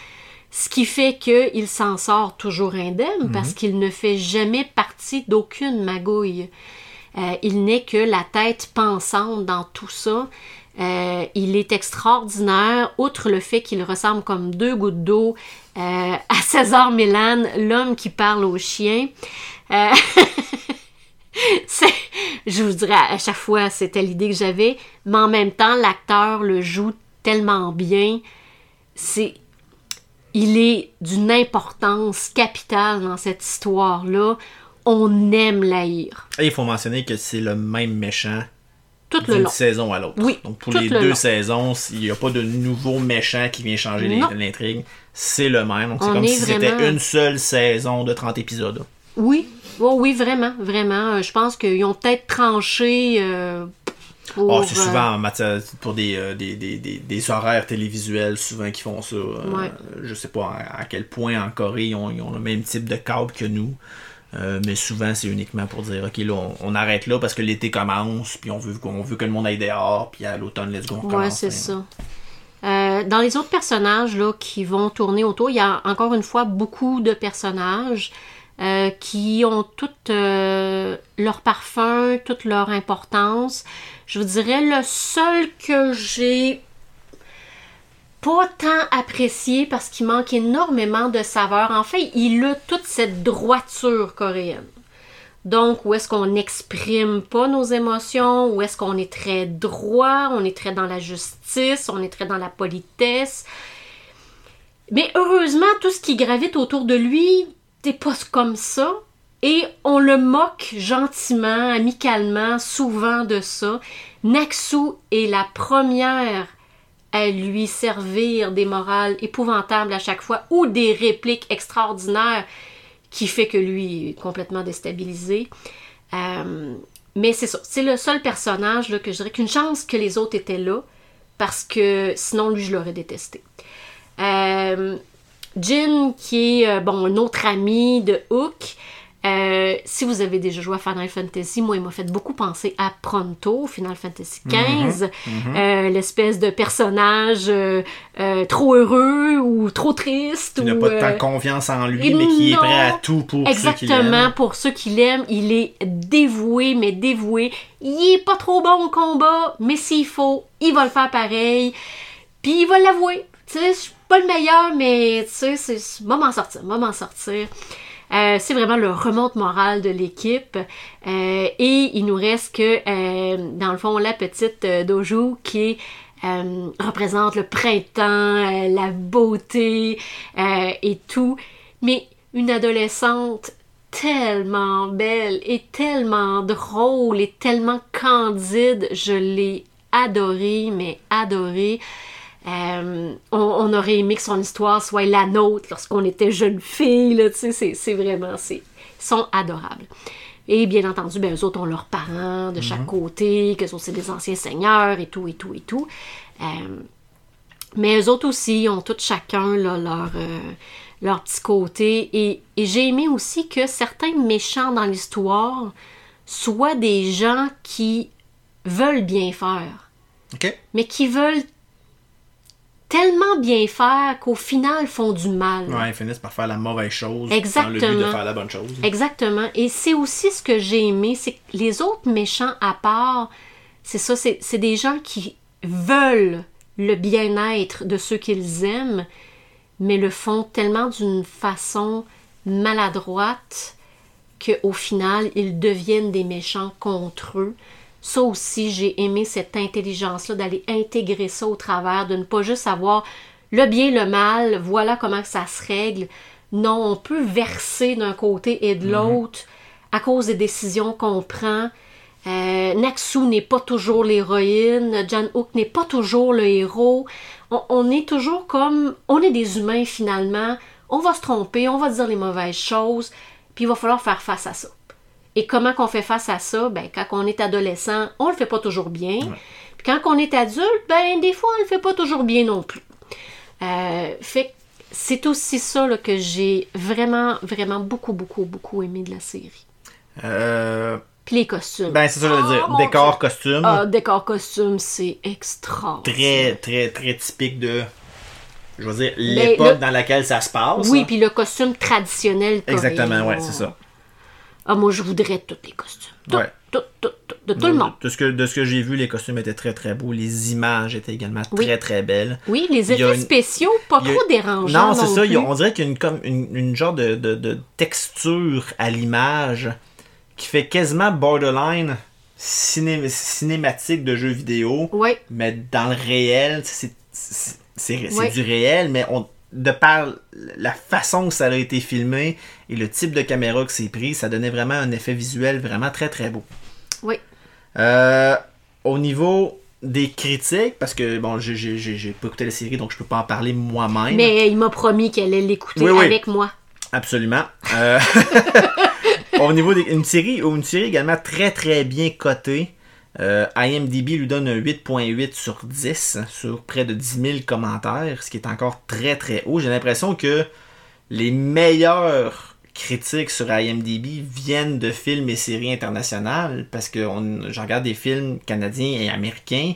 ce qui fait qu'il s'en sort toujours indemne parce mhm. qu'il ne fait jamais partie d'aucune magouille. Euh, il n'est que la tête pensante dans tout ça. Euh, il est extraordinaire, outre le fait qu'il ressemble comme deux gouttes d'eau euh, à César Milan, l'homme qui parle aux chiens. je vous dirais, à chaque fois, c'était l'idée que j'avais, mais en même temps, l'acteur le joue tellement bien. C'est. Il est d'une importance capitale dans cette histoire-là. On aime l'haïr. Et il faut mentionner que c'est le même méchant toute d'une saison à l'autre. Oui, Donc pour les deux saisons, il n'y a pas de nouveau méchant qui vient changer l'intrigue. C'est le même. Donc c'est comme si c'était une seule saison de 30 épisodes. Oui, oh, oui, vraiment, vraiment. Euh, je pense qu'ils ont peut-être tranché euh, ah, c'est souvent en matière, pour euh, des, des, des, des, horaires télévisuels, souvent qui font ça. Euh, je sais pas à, quel point en Corée ils ont, ils ont le même type de câble que nous. Euh, mais souvent, c'est uniquement pour dire, OK, là, on, arrête là parce que l'été commence, puis on veut, on veut que le monde aille dehors, puis à l'automne, let's go, on Ouais, c'est ça. dans les autres personnages là, qui vont tourner autour, il y a encore une fois beaucoup de personnages. Euh, qui ont tout euh, leur parfum, toute leur importance. Je vous dirais le seul que j'ai tant apprécié parce qu'il manque énormément de saveur. En fait, il a toute cette droiture coréenne. Donc, où est-ce qu'on n'exprime pas nos émotions, où est-ce qu'on est très droit, on est très dans la justice, on est très dans la politesse? Mais heureusement, tout ce qui gravite autour de lui pas comme ça. Et on le moque gentiment, amicalement, souvent de ça. Naksu est la première à lui servir des morales épouvantables à chaque fois ou des répliques extraordinaires qui fait que lui est complètement déstabilisé. Euh, mais c'est ça, c'est le seul personnage que je dirais qu'une chance que les autres étaient là parce que sinon lui je l'aurais détesté. Euh, Jin, qui est euh, bon, un autre ami de Hook, Euh, si vous avez déjà joué à Final Fantasy, moi, il m'a fait beaucoup penser à Pronto, Final Fantasy XV. Euh, L'espèce de personnage euh, trop heureux ou trop triste. Qui n'a pas tant confiance en lui, mais qui est prêt à tout pour ceux qui Exactement, pour ceux qui l'aiment, il est dévoué, mais dévoué. Il est pas trop bon au combat, mais s'il faut, il va le faire pareil. Puis il va l'avouer. Tu sais, je suis pas le meilleur, mais tu sais, c'est m'en sortir, m'en sortir. Euh, c'est vraiment le remonte morale de l'équipe. Euh, et il nous reste que, euh, dans le fond, la petite Dojo qui représente le printemps, la beauté et tout. Mais une adolescente tellement belle et tellement drôle et tellement candide, je l'ai adorée, mais adorée. Euh, on, on aurait aimé que son histoire soit la nôtre lorsqu'on était jeune fille, là, tu sais, c'est- c'est vraiment, c'est, ils sont adorables. Et bien entendu, ben, eux autres ont leurs parents de chaque côté, que ce sont des anciens seigneurs et tout, et tout, et tout. Euh, mais eux autres aussi ont tous chacun là, leur, euh, leur petit côté. Et, et j'ai aimé aussi que certains méchants dans l'histoire soient des gens qui veulent bien faire, mais qui veulent tellement bien faire qu'au final font du mal. Ouais, ils finissent par faire la mauvaise chose dans le but de faire la bonne chose. Exactement. Et c'est aussi ce que j'ai aimé, c'est que les autres méchants à part, c'est ça, c'est c'est des gens qui veulent le bien-être de ceux qu'ils aiment, mais le font tellement d'une façon maladroite qu'au final, ils deviennent des méchants contre eux. Ça aussi, j'ai aimé cette intelligence-là d'aller intégrer ça au travers, de ne pas juste avoir le bien, le mal, voilà comment ça se règle. Non, on peut verser d'un côté et de l'autre à cause des décisions qu'on prend. Euh, Naxu n'est pas toujours l'héroïne, Jan Hook n'est pas toujours le héros. On, on est toujours comme. On est des humains finalement. On va se tromper, on va dire les mauvaises choses, puis il va falloir faire face à ça. Et comment qu'on fait face à ça? Ben, quand on est adolescent, on le fait pas toujours bien. Puis quand on est adulte, ben, des fois, on le fait pas toujours bien non plus. Euh, fait que c'est aussi ça là, que j'ai vraiment, vraiment beaucoup, beaucoup, beaucoup aimé de la série. Euh, Puis les costumes. ben, c'est ça que je veux dire. Oh, mon Décor, Dieu. costume. Ah, décor costume, c'est extraordinaire. très, très, très typique de. Je veux dire, Mais l'époque le- dans laquelle ça se passe. Oui, hein. puis le costume traditionnel coréen. Exactement, ouais, c'est ça. Ah, moi, je voudrais tous les costumes. Tout, Ouais. tout, tout, tout, de tout le monde. De ce que, de ce que j'ai vu, les costumes étaient très très beaux. Les images étaient également Oui. très très belles. Oui, les effets une- spéciaux, pas il y a- trop dérangeants. Non, c'est ça. plus. on dirait qu'il y a une, comme une, une genre de, de- de texture à l'image qui fait quasiment borderline ciné- cinématique de jeux vidéo, Oui, mais dans le réel, c'est du réel, mais on, de par la façon que ça a été filmé et le type de caméra que c'est pris, ça donnait vraiment un effet visuel vraiment très très beau. oui. Euh, au niveau des critiques, parce que bon, j'ai- pas écouté la série, donc je peux pas en parler moi-même. Mais il m'a promis qu'elle allait l'écouter Oui, oui. avec moi. Absolument. Euh, au niveau d'une série, une série également très très bien cotée. Euh, IMDb lui donne un 8.8 sur 10 sur près de 10 000 commentaires, ce qui est encore très très haut. J'ai l'impression que les meilleures critiques sur IMDb viennent de films et séries internationales parce que on- je regarde des films canadiens et américains,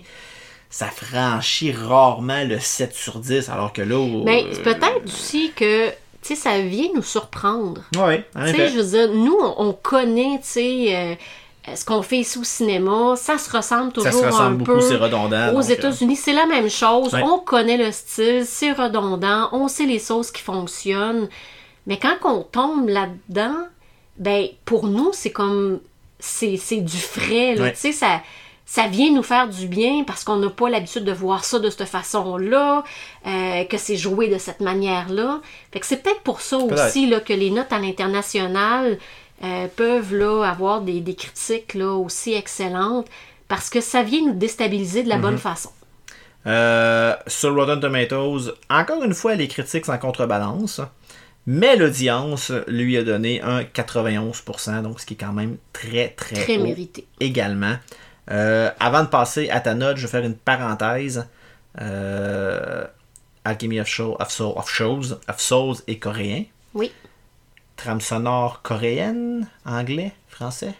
ça franchit rarement le 7 sur 10 alors que là... Mais euh, c'est peut-être aussi que, tu sais, ça vient nous surprendre. Oui, en Tu sais, effet. je veux dire, nous, on, on connaît, tu sais, euh, ce qu'on fait ici au cinéma. Ça se ressemble Ça toujours se ressemble un beaucoup, peu. c'est redondant. Aux euh, États-Unis, c'est la même chose. Ouais. On connaît le style, c'est redondant, on sait les sauces qui fonctionnent. Mais quand on tombe là-dedans, ben pour nous, c'est comme c'est du frais. là. Ouais. Tu sais, ça, ça vient nous faire du bien parce qu'on n'a pas l'habitude de voir ça de cette façon-là, euh, que c'est joué de cette manière-là. Fait que c'est peut-être pour ça aussi là, que les notes à l'international euh, peuvent là, avoir des, des critiques là, aussi excellentes parce que ça vient nous déstabiliser de la Mhm. bonne façon. Euh, sur Rotten Tomatoes, encore une fois, les critiques s'en contrebalance. Mais l'audience lui a donné un 91%, donc ce qui est quand même très très, Très haut mérité. également. Euh, avant de passer à ta note, je vais faire une parenthèse. Euh, Alchemy of, Show, of, Soul- of Shows, of Souls est coréen. Oui. Trame sonore coréenne, anglais, français?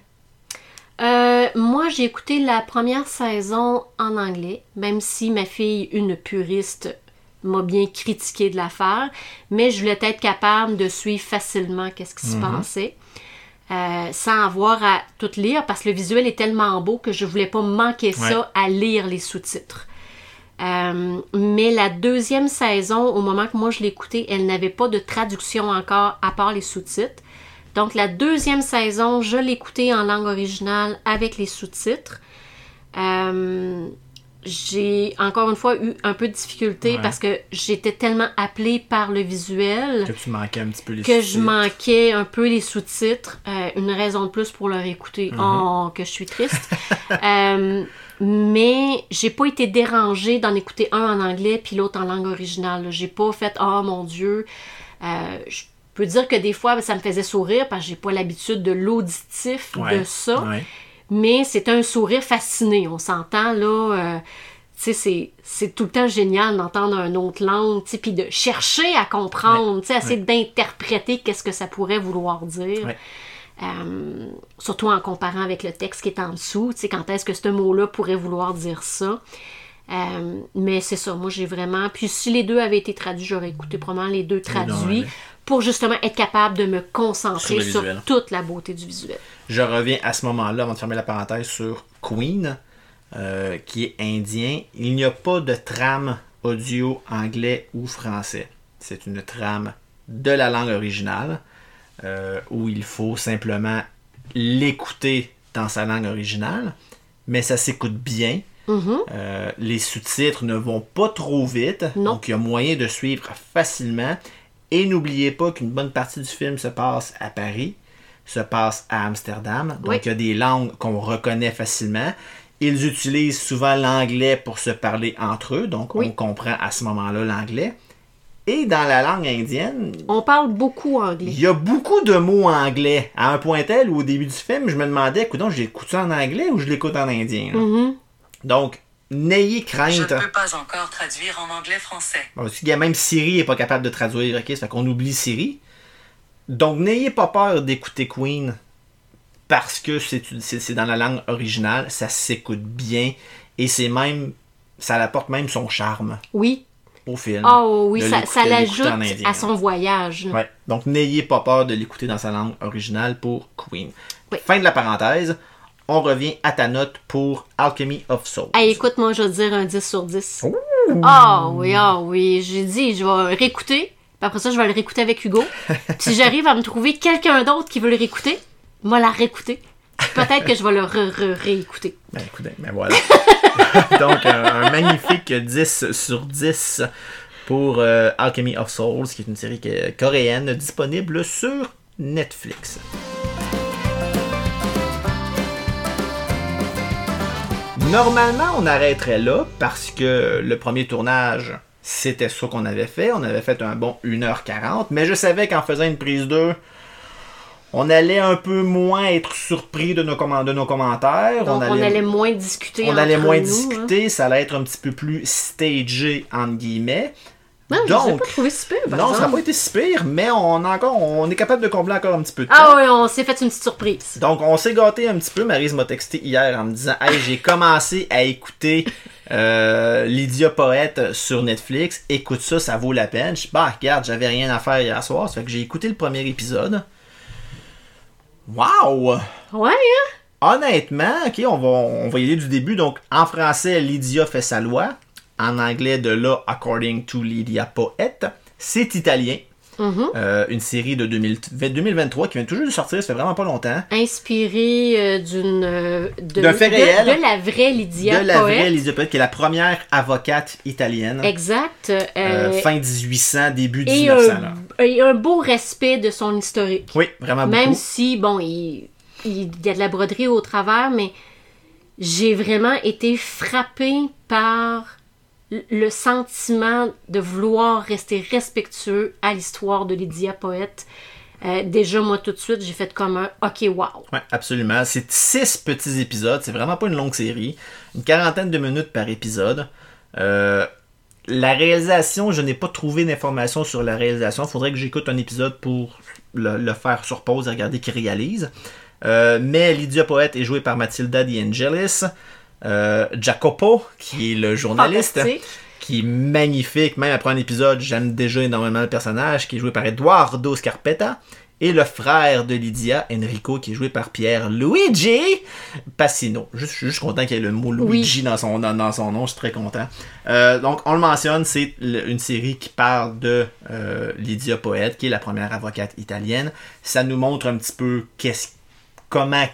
Euh, moi, j'ai écouté la première saison en anglais, même si ma fille, une puriste, m'a bien critiqué de l'affaire, mais je voulais être capable de suivre facilement qu'est-ce qui se passait. euh, sans avoir à tout lire parce que le visuel est tellement beau que je voulais pas manquer ça à lire les sous-titres. Euh, mais la deuxième saison, au moment que moi je l'écoutais, elle n'avait pas de traduction encore à part les sous-titres. Donc la deuxième saison, je l'écoutais en langue originale avec les sous-titres. Euh, j'ai encore une fois eu un peu de difficulté Ouais. parce que j'étais tellement appelée par le visuel Que tu manquais un petit peu les que je manquais un peu les sous-titres. Euh, une raison de plus pour leur écouter. Mhm. Oh, que je suis triste. Euh, mais j'ai pas été dérangée d'en écouter un en anglais puis l'autre en langue originale. J'ai pas fait oh mon dieu. Euh, je peux dire que des fois ça me faisait sourire parce que j'ai pas l'habitude de l'auditif Ouais, de ça. ouais. Mais c'est un sourire fasciné, on s'entend là. euh, tu sais, c'est- c'est tout le temps génial d'entendre une autre langue, tu sais, puis de chercher à comprendre, tu sais, essayer d'interpréter qu'est-ce que ça pourrait vouloir dire. Euh, surtout en comparant avec le texte qui est en dessous, tu sais, quand est-ce que ce mot-là pourrait vouloir dire ça. Euh, mais c'est ça, moi j'ai vraiment. Puis si les deux avaient été traduits, j'aurais écouté probablement les deux traduits pour justement être capable de me concentrer Sur toute la beauté du visuel. Je reviens à ce moment-là, avant de fermer la parenthèse, sur Queen, euh, qui est indien. Il n'y a pas de trame audio anglais ou français. C'est une trame de la langue originale, euh, où il faut simplement l'écouter dans sa langue originale, mais ça s'écoute bien. Mhm. Euh, les sous-titres ne vont pas trop vite, Non. donc il y a moyen de suivre facilement. Et n'oubliez pas qu'une bonne partie du film se passe à Paris, se passe à Amsterdam, donc Oui. il y a des langues qu'on reconnaît facilement. Ils utilisent souvent l'anglais pour se parler entre eux, donc Oui. on comprend à ce moment-là l'anglais. Et dans la langue indienne, On parle beaucoup anglais. il y a beaucoup de mots anglais, à un point tel où au début du film, je me demandais, écoute, je l'écoute ça en anglais ou je l'écoute en indien? Mhm. Donc, n'ayez Je crainte. ne peux pas encore traduire en anglais-français. Bon, parce qu'il y a même Siri n'est pas capable de traduire, ok? Ça fait qu'on oublie Siri. Donc, n'ayez pas peur d'écouter Queen parce que c'est dans la langue originale, ça s'écoute bien et c'est même, ça apporte même son charme Oui. Au film. Oh oui, ça, ça l'ajoute à son voyage. Ouais. Donc, n'ayez pas peur de l'écouter dans sa langue originale pour Queen. Oui. Fin de la parenthèse. On revient à ta note pour Alchemy of Souls. Hey, écoute, moi, je vais dire un 10 sur 10. Ah oui, ah oui. J'ai dit, je vais réécouter. Puis après ça, je vais le réécouter avec Hugo. Puis si j'arrive à me trouver quelqu'un d'autre qui veut le réécouter, moi la réécouter. Peut-être que je vais le réécouter. Ben, écoutez, ben voilà. Donc, un, magnifique 10 sur 10 pour euh, Alchemy of Souls, qui est une série coréenne disponible sur Netflix. Normalement, on arrêterait là parce que le premier tournage, c'était ça qu'on avait fait. On avait fait un bon 1h40, mais je savais qu'en faisant une prise 2, on allait un peu moins être surpris de nos, commen- de nos commentaires. Donc, on allait, moins discuter. on allait moins nous, hein. discuter, ça allait être un petit peu plus stagé, entre guillemets. Non, je Donc, pas trouvé super, par non, ça n'a pas été si pire, mais on, a encore, on est capable de combler encore un petit peu de temps. Ah oui, on s'est fait une petite surprise. Donc, on s'est gâté un petit peu. Maryse m'a texté hier en me disant Hey, j'ai commencé à écouter euh, Lydia Poète sur Netflix. Écoute ça, ça vaut la peine. Je dis Bah, regarde, j'avais rien à faire hier soir. Ça fait que j'ai écouté le premier épisode. Waouh! Ouais, hein? Honnêtement, ok, on va, on va y aller du début. Donc, en français, Lydia fait sa loi. En anglais, de là, According to Lydia Poète. C'est italien. Mhm. Euh, une série de 2000 2023 qui vient toujours de sortir, ça fait vraiment pas longtemps. Inspiré euh, d'une. euh, de, D'un fait de- réel. De, la vraie Lydia de la Poète. vraie Lydia Poète, qui est la première avocate italienne. Exact. Euh, fin 1800, début et 1900. là. un, et un beau respect de son historique. Oui, vraiment Même beaucoup. si, bon, il, il y a de la broderie au travers, mais j'ai vraiment été frappée par le sentiment de vouloir rester respectueux à l'histoire de Lydia Poète. Euh, déjà, moi, tout de suite, j'ai fait comme un OK, wow. Ouais, absolument. C'est six petits épisodes. C'est vraiment pas une longue série. Une quarantaine de minutes par épisode. Euh, La réalisation, je n'ai pas trouvé d'informations sur la réalisation. Il faudrait que j'écoute un épisode pour le, faire sur pause et regarder qui réalise. Euh, mais Lydia Poète est jouée par Mathilda De Angelis. Euh, Jacopo, qui est le journaliste, qui est magnifique. Même après un épisode, j'aime déjà énormément le personnage, qui est joué par Eduardo Scarpetta. Et le frère de Lydia, Enrico, qui est joué par Pierre Luigi Passino. Je suis juste content qu'il y ait le mot Luigi dans, son, dans, dans son nom, je suis très content. Euh, donc, on le mentionne, c'est une série qui parle de euh, Lydia Poète, qui est la première avocate italienne. Ça nous montre un petit peu qu'est-ce, comment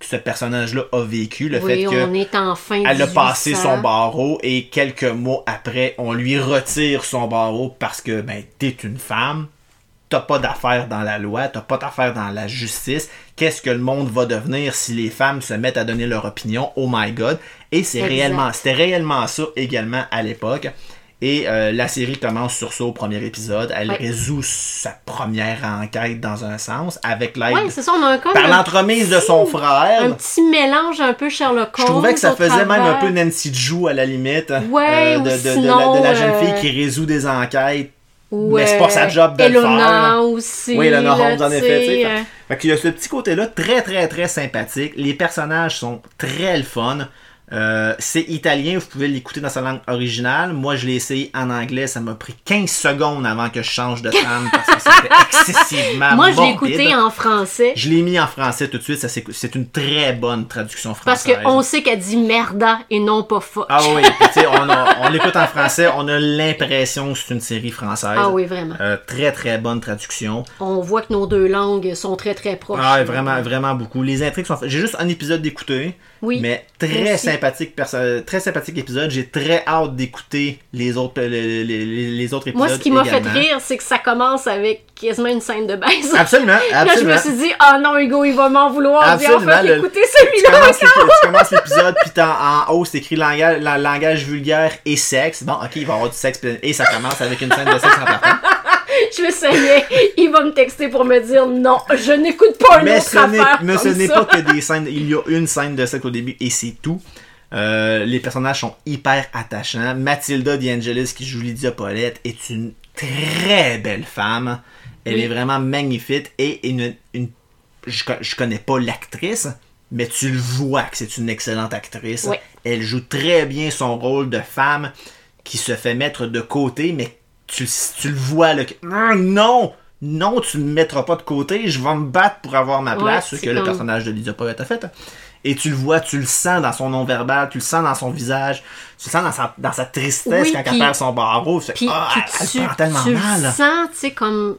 ce personnage-là a vécu, le oui, fait que on est en fin elle a 1800. passé son barreau et quelques mois après, on lui retire son barreau parce que ben t'es une femme, t'as pas d'affaires dans la loi, t'as pas d'affaires dans la justice. Qu'est-ce que le monde va devenir si les femmes se mettent à donner leur opinion? Oh my god! Et c'est réellement, c'était réellement ça également à l'époque. Et euh, la série commence sur ça au premier épisode. Elle Ouais. résout sa première enquête dans un sens avec l'aide Oui, c'est ça, on a un comme par l'entremise de son frère. un petit mélange un peu Sherlock Holmes. Je trouvais que ça faisait même un peu Nancy Drew à la limite. euh, Ouais, de, ou de- de- de sinon, la, de la jeune euh, fille qui résout des enquêtes. Ou, mais c'est pas sa job de le Elona faire. aussi. Oui, Elena là, Holmes, en effet, fait- euh, Fait qu'il y a ce petit côté-là très très très sympathique. Les personnages sont très le fun. Euh, c'est italien, vous pouvez l'écouter dans sa langue originale. Moi, je l'ai essayé en anglais. Ça m'a pris 15 secondes avant que je change de trame parce que c'était excessivement Moi, je l'ai écouté en français. Je l'ai mis en français tout de suite. ça, C'est une très bonne traduction Parce française. qu'on sait qu'elle dit merda et non pas fuck. Ah oui, puis tu sais, on, a- on l'écoute en français, on a l'impression que c'est une série française. Ah oui, vraiment. Euh, très très bonne traduction. On voit que nos deux langues sont très très proches. Ah, vraiment, vraiment beaucoup. Les intrigues sont. J'ai juste un épisode d'écouter, Oui. mais très aussi. sympathique, très sympathique épisode. J'ai très hâte d'écouter les autres, les, les- les- autres épisodes. Moi, ce qui m'a fait rire, c'est que ça commence avec quasiment une scène de baise. Absolument, Là, je absolument. me suis dit, ah non, Hugo, il va m'en vouloir. Absolument, enfin le- écouté tu celui-là. tu commences l'épisode, puis t'as- en haut, c'est écrit langage, la- langage vulgaire et sexe. Bon, ok, il va y avoir du sexe, et ça commence avec une scène de sexe en partant. Je me sayais, il va me texter pour me dire, non, je n'écoute pas une mais autre ce affaire mais ce n'est pas que des scènes. Il y a une scène de sexe au début et c'est tout. Euh, les personnages sont hyper attachants. Mathilda D'Angelis qui joue Lydia Paulette est une très belle femme. Elle Oui. est vraiment magnifique et une, une- je, je connais pas l'actrice, mais tu le vois que c'est une excellente actrice. Oui. Elle joue très bien son rôle de femme qui se fait mettre de côté, mais tu, tu le vois là. que- Ah, non! Non, tu me mettras pas de côté, je vais me battre pour avoir ma Ouais, place, ce que le personnage de Lydia Poet a fait. Et tu le vois, tu le sens dans son nom-verbal, tu le sens dans son visage, tu le sens dans sa, dans sa tristesse Oui, quand puis- elle perd son barreau. Tu Puis ah, elle, tu, elle prend tellement tu mal. sens, tu sais, comme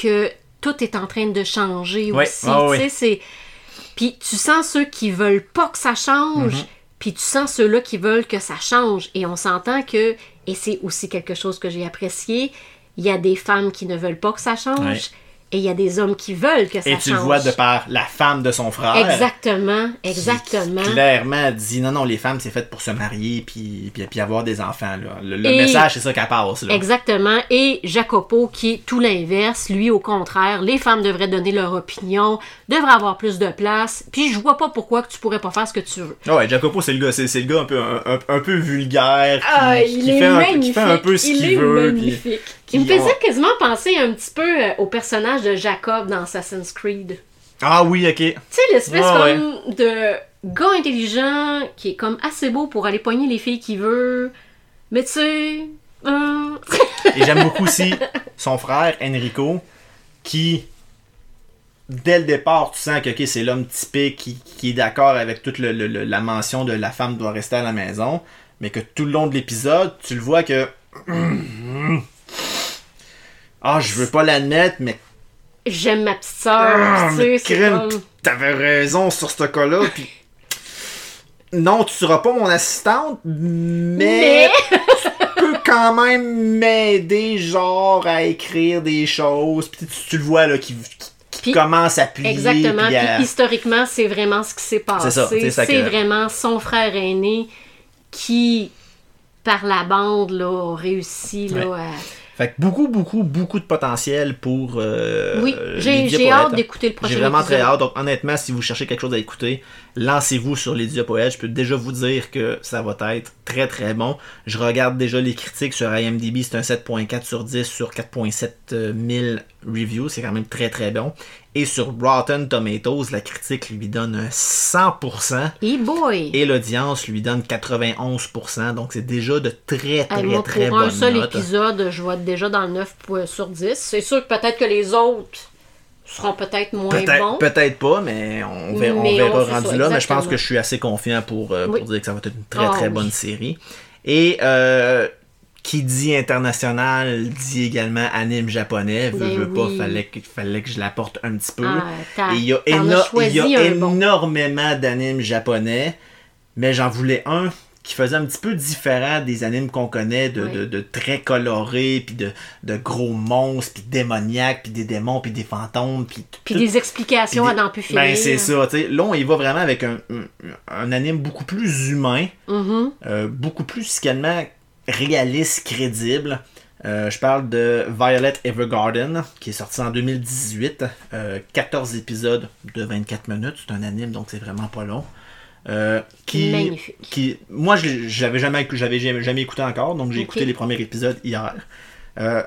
que tout est en train de changer Oui, aussi. ah oui. tu c'est... Puis tu sens ceux qui veulent pas que ça change, Mhm. puis tu sens ceux-là qui veulent que ça change. Et on s'entend que, et c'est aussi quelque chose que j'ai apprécié, il y a des femmes qui ne veulent pas que ça change. Et il y a des hommes qui veulent que ça Et change. tu le vois de par la femme de son frère. Exactement, exactement. Qui, clairement dit non, non, les femmes, c'est fait pour se marier puis, puis, puis avoir des enfants. Là. Le, le Et- message, c'est ça qu'elle passe. Là. Exactement. Et Jacopo, qui est tout l'inverse, lui, au contraire, les femmes devraient donner leur opinion, devraient avoir plus de place. Puis je vois pas pourquoi que tu pourrais pas faire ce que tu veux. Ah ouais, Jacopo, c'est le gars, c'est, le gars un peu, un, un- un peu vulgaire. Qui, Ah, qui fait un, peu- qui fait un peu ce il qu'il est veut. magnifique. Il me faisait ont- quasiment penser un petit peu euh, au personnage de Jacob dans Assassin's Creed. Ah oui, ok. Tu sais, l'espèce Ouais, comme de gars intelligent qui est comme assez beau pour aller poigner les filles qu'il veut. Mais tu sais... euh, Et j'aime beaucoup aussi son frère, Enrico, qui, dès le départ, tu sens que c'est l'homme typique qui, qui est d'accord avec toute le- le- le- la mention de la femme doit rester à la maison, mais que tout le long de l'épisode, tu le vois que. Ah, je veux pas l'admettre, mais J'aime ma petite sœur, Ah, tu sais, c'est crime, comme... t'avais raison sur ce cas-là, puis non, tu seras pas mon assistante, mais, Mais... tu peux quand même m'aider, genre, à écrire des choses, puis tu, tu le vois, là, qui, commence à plier, Exactement. puis à- historiquement, c'est vraiment ce qui s'est passé. C'est ça, c'est ça C'est que- vraiment son frère aîné qui, par la bande, là, a réussi là, à... Fait que beaucoup, beaucoup, beaucoup de potentiel pour. euh, oui, j'ai Lydia j'ai hâte d'écouter le prochain J'ai vraiment épisode. très hâte. Donc, honnêtement, si vous cherchez quelque chose à écouter, lancez-vous sur Lydia Poète. Je peux déjà vous dire que ça va être très très bon. Je regarde déjà les critiques sur IMDb. C'est un 7.4 sur 10 sur 4.7 000 reviews. C'est quand même très très bon. Et sur Rotten Tomatoes, la critique lui donne un 100%. Et boy! Et l'audience lui donne 91%. Donc, c'est déjà de très très Hey, moi, très pour un bonnes seul notes. épisode, je être déjà dans le 9 po- sur 10. C'est sûr que peut-être que les autres seront peut-être moins Peut-être bons. peut-être pas, mais on verra, on verra on- rendu ça, là. Mais je pense que je suis assez confiant pour, euh, pour dire que ça va être une très Ah, très oui. bonne série. Et euh, qui dit international dit également anime japonais. Veux, Ben veux pas, fallait que, fallait que je l'apporte un petit peu. Ah, Et il y a, t'en as éno- choisi il y a un bon. énormément d'animes japonais, mais j'en voulais un qui faisait un petit peu différent des animes qu'on connaît, de, Oui. de, de très colorés, puis de, de gros monstres, puis démoniaques, puis des démons, puis des fantômes, puis Puis tout- des explications à n'en plus finir. Ben, c'est ça, tu sais. Là, on y va vraiment avec un, un, un anime beaucoup plus humain, Mhm. euh, beaucoup plus fiscalement réaliste, crédible. Euh, je parle de Violet Evergarden, qui est sorti en 2018. euh, 14 épisodes de 24 minutes. C'est un anime, donc c'est vraiment pas long. Euh, qui, Magnifique. qui, moi, je j'avais jamais, j'avais jamais, écouté encore, donc j'ai écouté les premiers épisodes hier. Euh,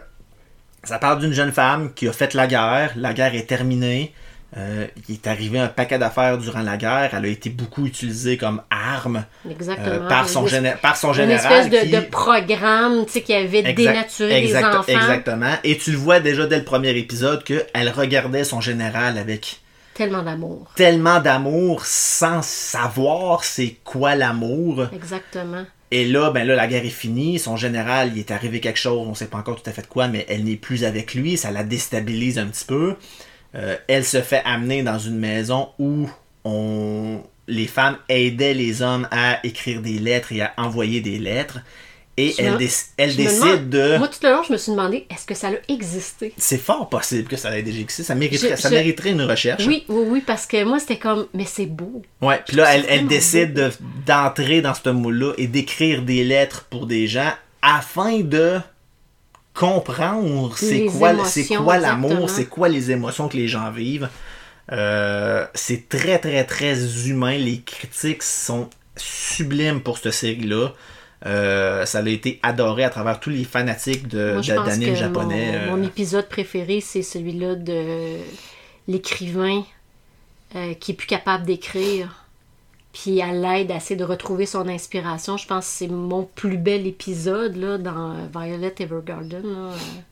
ça parle d'une jeune femme qui a fait la guerre. La guerre est terminée. Euh, il est arrivé un paquet d'affaires durant la guerre. Elle a été beaucoup utilisée comme arme euh, par, son Une- géné- par son Une général. espèce de, qui- de programme tu sais, qui avait Exact- dénaturé exact- les enfants. Exactement. Et tu le vois déjà dès le premier épisode qu'elle regardait son général avec Tellement d'amour. tellement d'amour sans savoir c'est quoi l'amour. Exactement. Et là, ben là, la guerre est finie. Son général, il est arrivé quelque chose, on sait pas encore tout à fait de quoi, mais elle n'est plus avec lui. Ça la déstabilise un petit peu. Euh, elle se fait amener dans une maison où on... les femmes aidaient les hommes à écrire des lettres et à envoyer des lettres. Et elle, me- décide demande- de... Moi, tout le long, je me suis demandé, est-ce que ça a existé? C'est fort possible que ça ait déjà existé. Ça mériterait, Je- ça je- mériterait une recherche. Oui, oui, oui, parce que moi, c'était comme, mais c'est beau. Ouais, puis là, elle, décide de- d'entrer dans ce moule-là et d'écrire des lettres pour des gens afin de comprendre c'est Les quoi, émotions, c'est quoi l'amour, c'est quoi les émotions que les gens vivent. Euh, c'est très, très, très humain. Les critiques sont sublimes pour cette série-là. Euh, ça a été adoré à travers tous les fanatiques de, que japonais. mon, euh, mon épisode préféré, c'est celui-là de l'écrivain euh, qui est plus capable d'écrire. Puis à l'aide à essayer de retrouver son inspiration. Je pense que c'est mon plus bel épisode là, dans Violet Evergarden. là.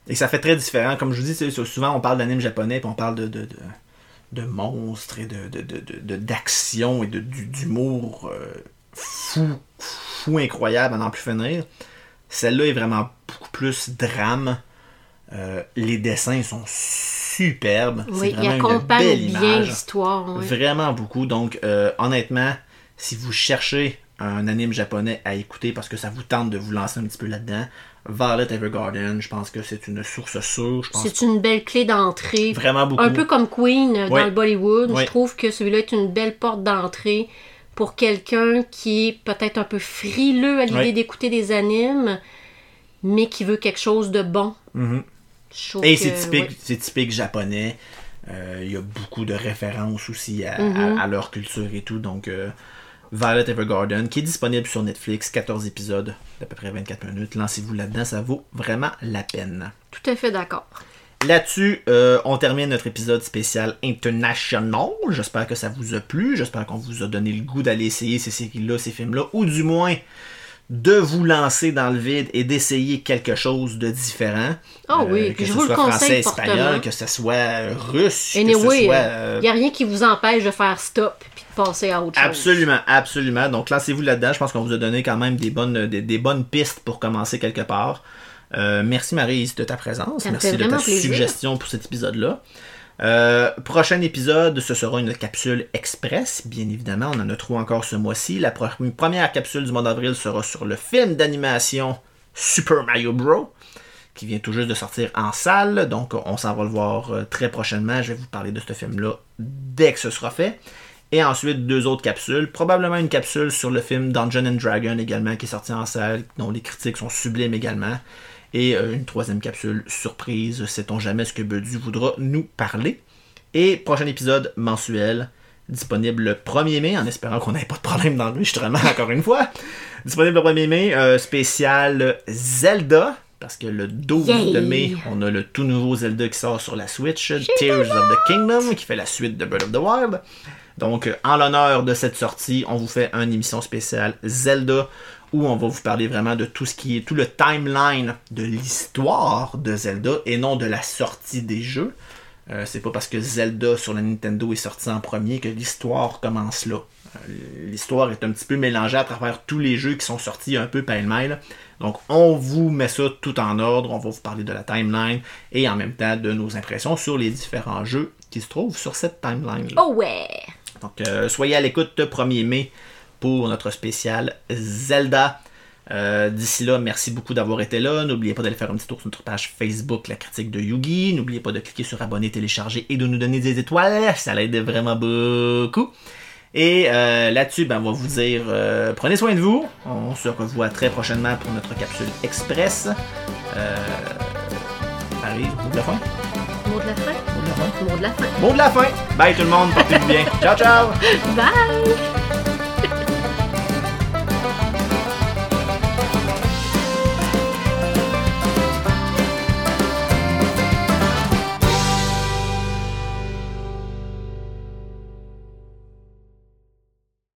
Et ça fait très différent. Comme je vous dis, souvent on parle d'anime japonais, puis on parle de, de, de, de monstres et de, de, de, de- de- d'action et de, d'humour euh, fou, fou incroyable à n'en plus finir. Celle-là est vraiment beaucoup plus drame. Euh, les dessins sont superbes. Oui, il accompagne bien l'histoire. oui. Vraiment beaucoup. Donc, euh, honnêtement, si vous cherchez un anime japonais à écouter parce que ça vous tente de vous lancer un petit peu là-dedans, Violet Evergarden, je pense que c'est une source sûre. C'est une belle clé d'entrée. vraiment beaucoup. Un peu comme Queen euh, Oui. dans le Bollywood. Oui. Je trouve que celui-là est une belle porte d'entrée pour quelqu'un qui est peut-être un peu frileux à l'idée Oui. d'écouter des animes, mais qui veut quelque chose de bon. Mhm. Trouve Et c'est typique, ouais. c'est typique japonais. Euh, Il y a beaucoup de références aussi à, Mhm. à- à leur culture et tout. Donc, euh, Violet Evergarden, qui est disponible sur Netflix, 14 épisodes d'à peu près 24 minutes. Lancez-vous là-dedans, ça vaut vraiment la peine. Tout à fait d'accord. Là-dessus, euh, on termine notre épisode spécial international. J'espère que ça vous a plu. J'espère qu'on vous a donné le goût d'aller essayer ces séries-là, ces films-là, ou du moins de vous lancer dans le vide et d'essayer quelque chose de différent. Ah oui, Euh, que je ce vous le soit français, conseille espagnol, fortement. que ce soit euh, russe, que Anyway, ce soit... il euh, n'y a rien qui vous empêche de faire stop puis de passer à autre chose. Absolument, absolument. Donc lancez-vous là-dedans. Je pense qu'on vous a donné quand même des bonnes, des, des bonnes pistes pour commencer quelque part. Euh, merci Marie de ta présence. Ça merci de ta plaisir. suggestion pour cet épisode-là. Euh, prochain épisode, ce sera une capsule express, bien évidemment. On en a trois encore ce mois-ci. La première capsule du mois d'avril sera sur le film d'animation Super Mario Bros. qui vient tout juste de sortir en salle. Donc, on s'en va le voir euh, très prochainement. Je vais vous parler de ce film-là dès que ce sera fait. Et ensuite, deux autres capsules. Probablement une capsule sur le film Dungeon and Dragon également, qui est sorti en salle, dont les critiques sont sublimes également. Et euh, une troisième capsule surprise, sait-on jamais ce que Bedu voudra nous parler. Et prochain épisode mensuel, disponible le 1er mai, en espérant qu'on n'ait pas de problème d'enregistrement encore une fois. Disponible le 1er mai, euh, spécial Zelda, parce que le 12 Yay! de mai, on a le tout nouveau Zelda qui sort sur la Switch, Tears of the Kingdom, qui fait la suite de Breath of the Wild. Donc, en l'honneur de cette sortie, on vous fait une émission spéciale Zelda où on va vous parler vraiment de tout ce qui est tout le timeline de l'histoire de Zelda et non de la sortie des jeux. Euh, c'est pas parce que Zelda sur la Nintendo est sorti en premier que l'histoire commence là. Euh, L'histoire est un petit peu mélangée à travers tous les jeux qui sont sortis un peu pêle-mêle. Donc on vous met ça tout en ordre, on va vous parler de la timeline et en même temps de nos impressions sur les différents jeux qui se trouvent sur cette timeline. Oh ouais! Donc, euh, soyez à l'écoute le 1er mai pour notre spécial Zelda. Euh, D'ici là, merci beaucoup d'avoir été là. N'oubliez pas d'aller faire un petit tour sur notre page Facebook, La Critique de Yugi. N'oubliez pas de cliquer sur abonner, télécharger et de nous donner des étoiles. Ça l'aide vraiment beaucoup. Et euh, là-dessus, ben, on va vous dire euh, prenez soin de vous. On se revoit très prochainement pour notre capsule express. Euh, Marie, mot de la fin? Mot de la fin? Mot de la fin? Mot de la fin. Mot de la fin! Bye tout le monde, portez-vous bien. Ciao, ciao! Bye!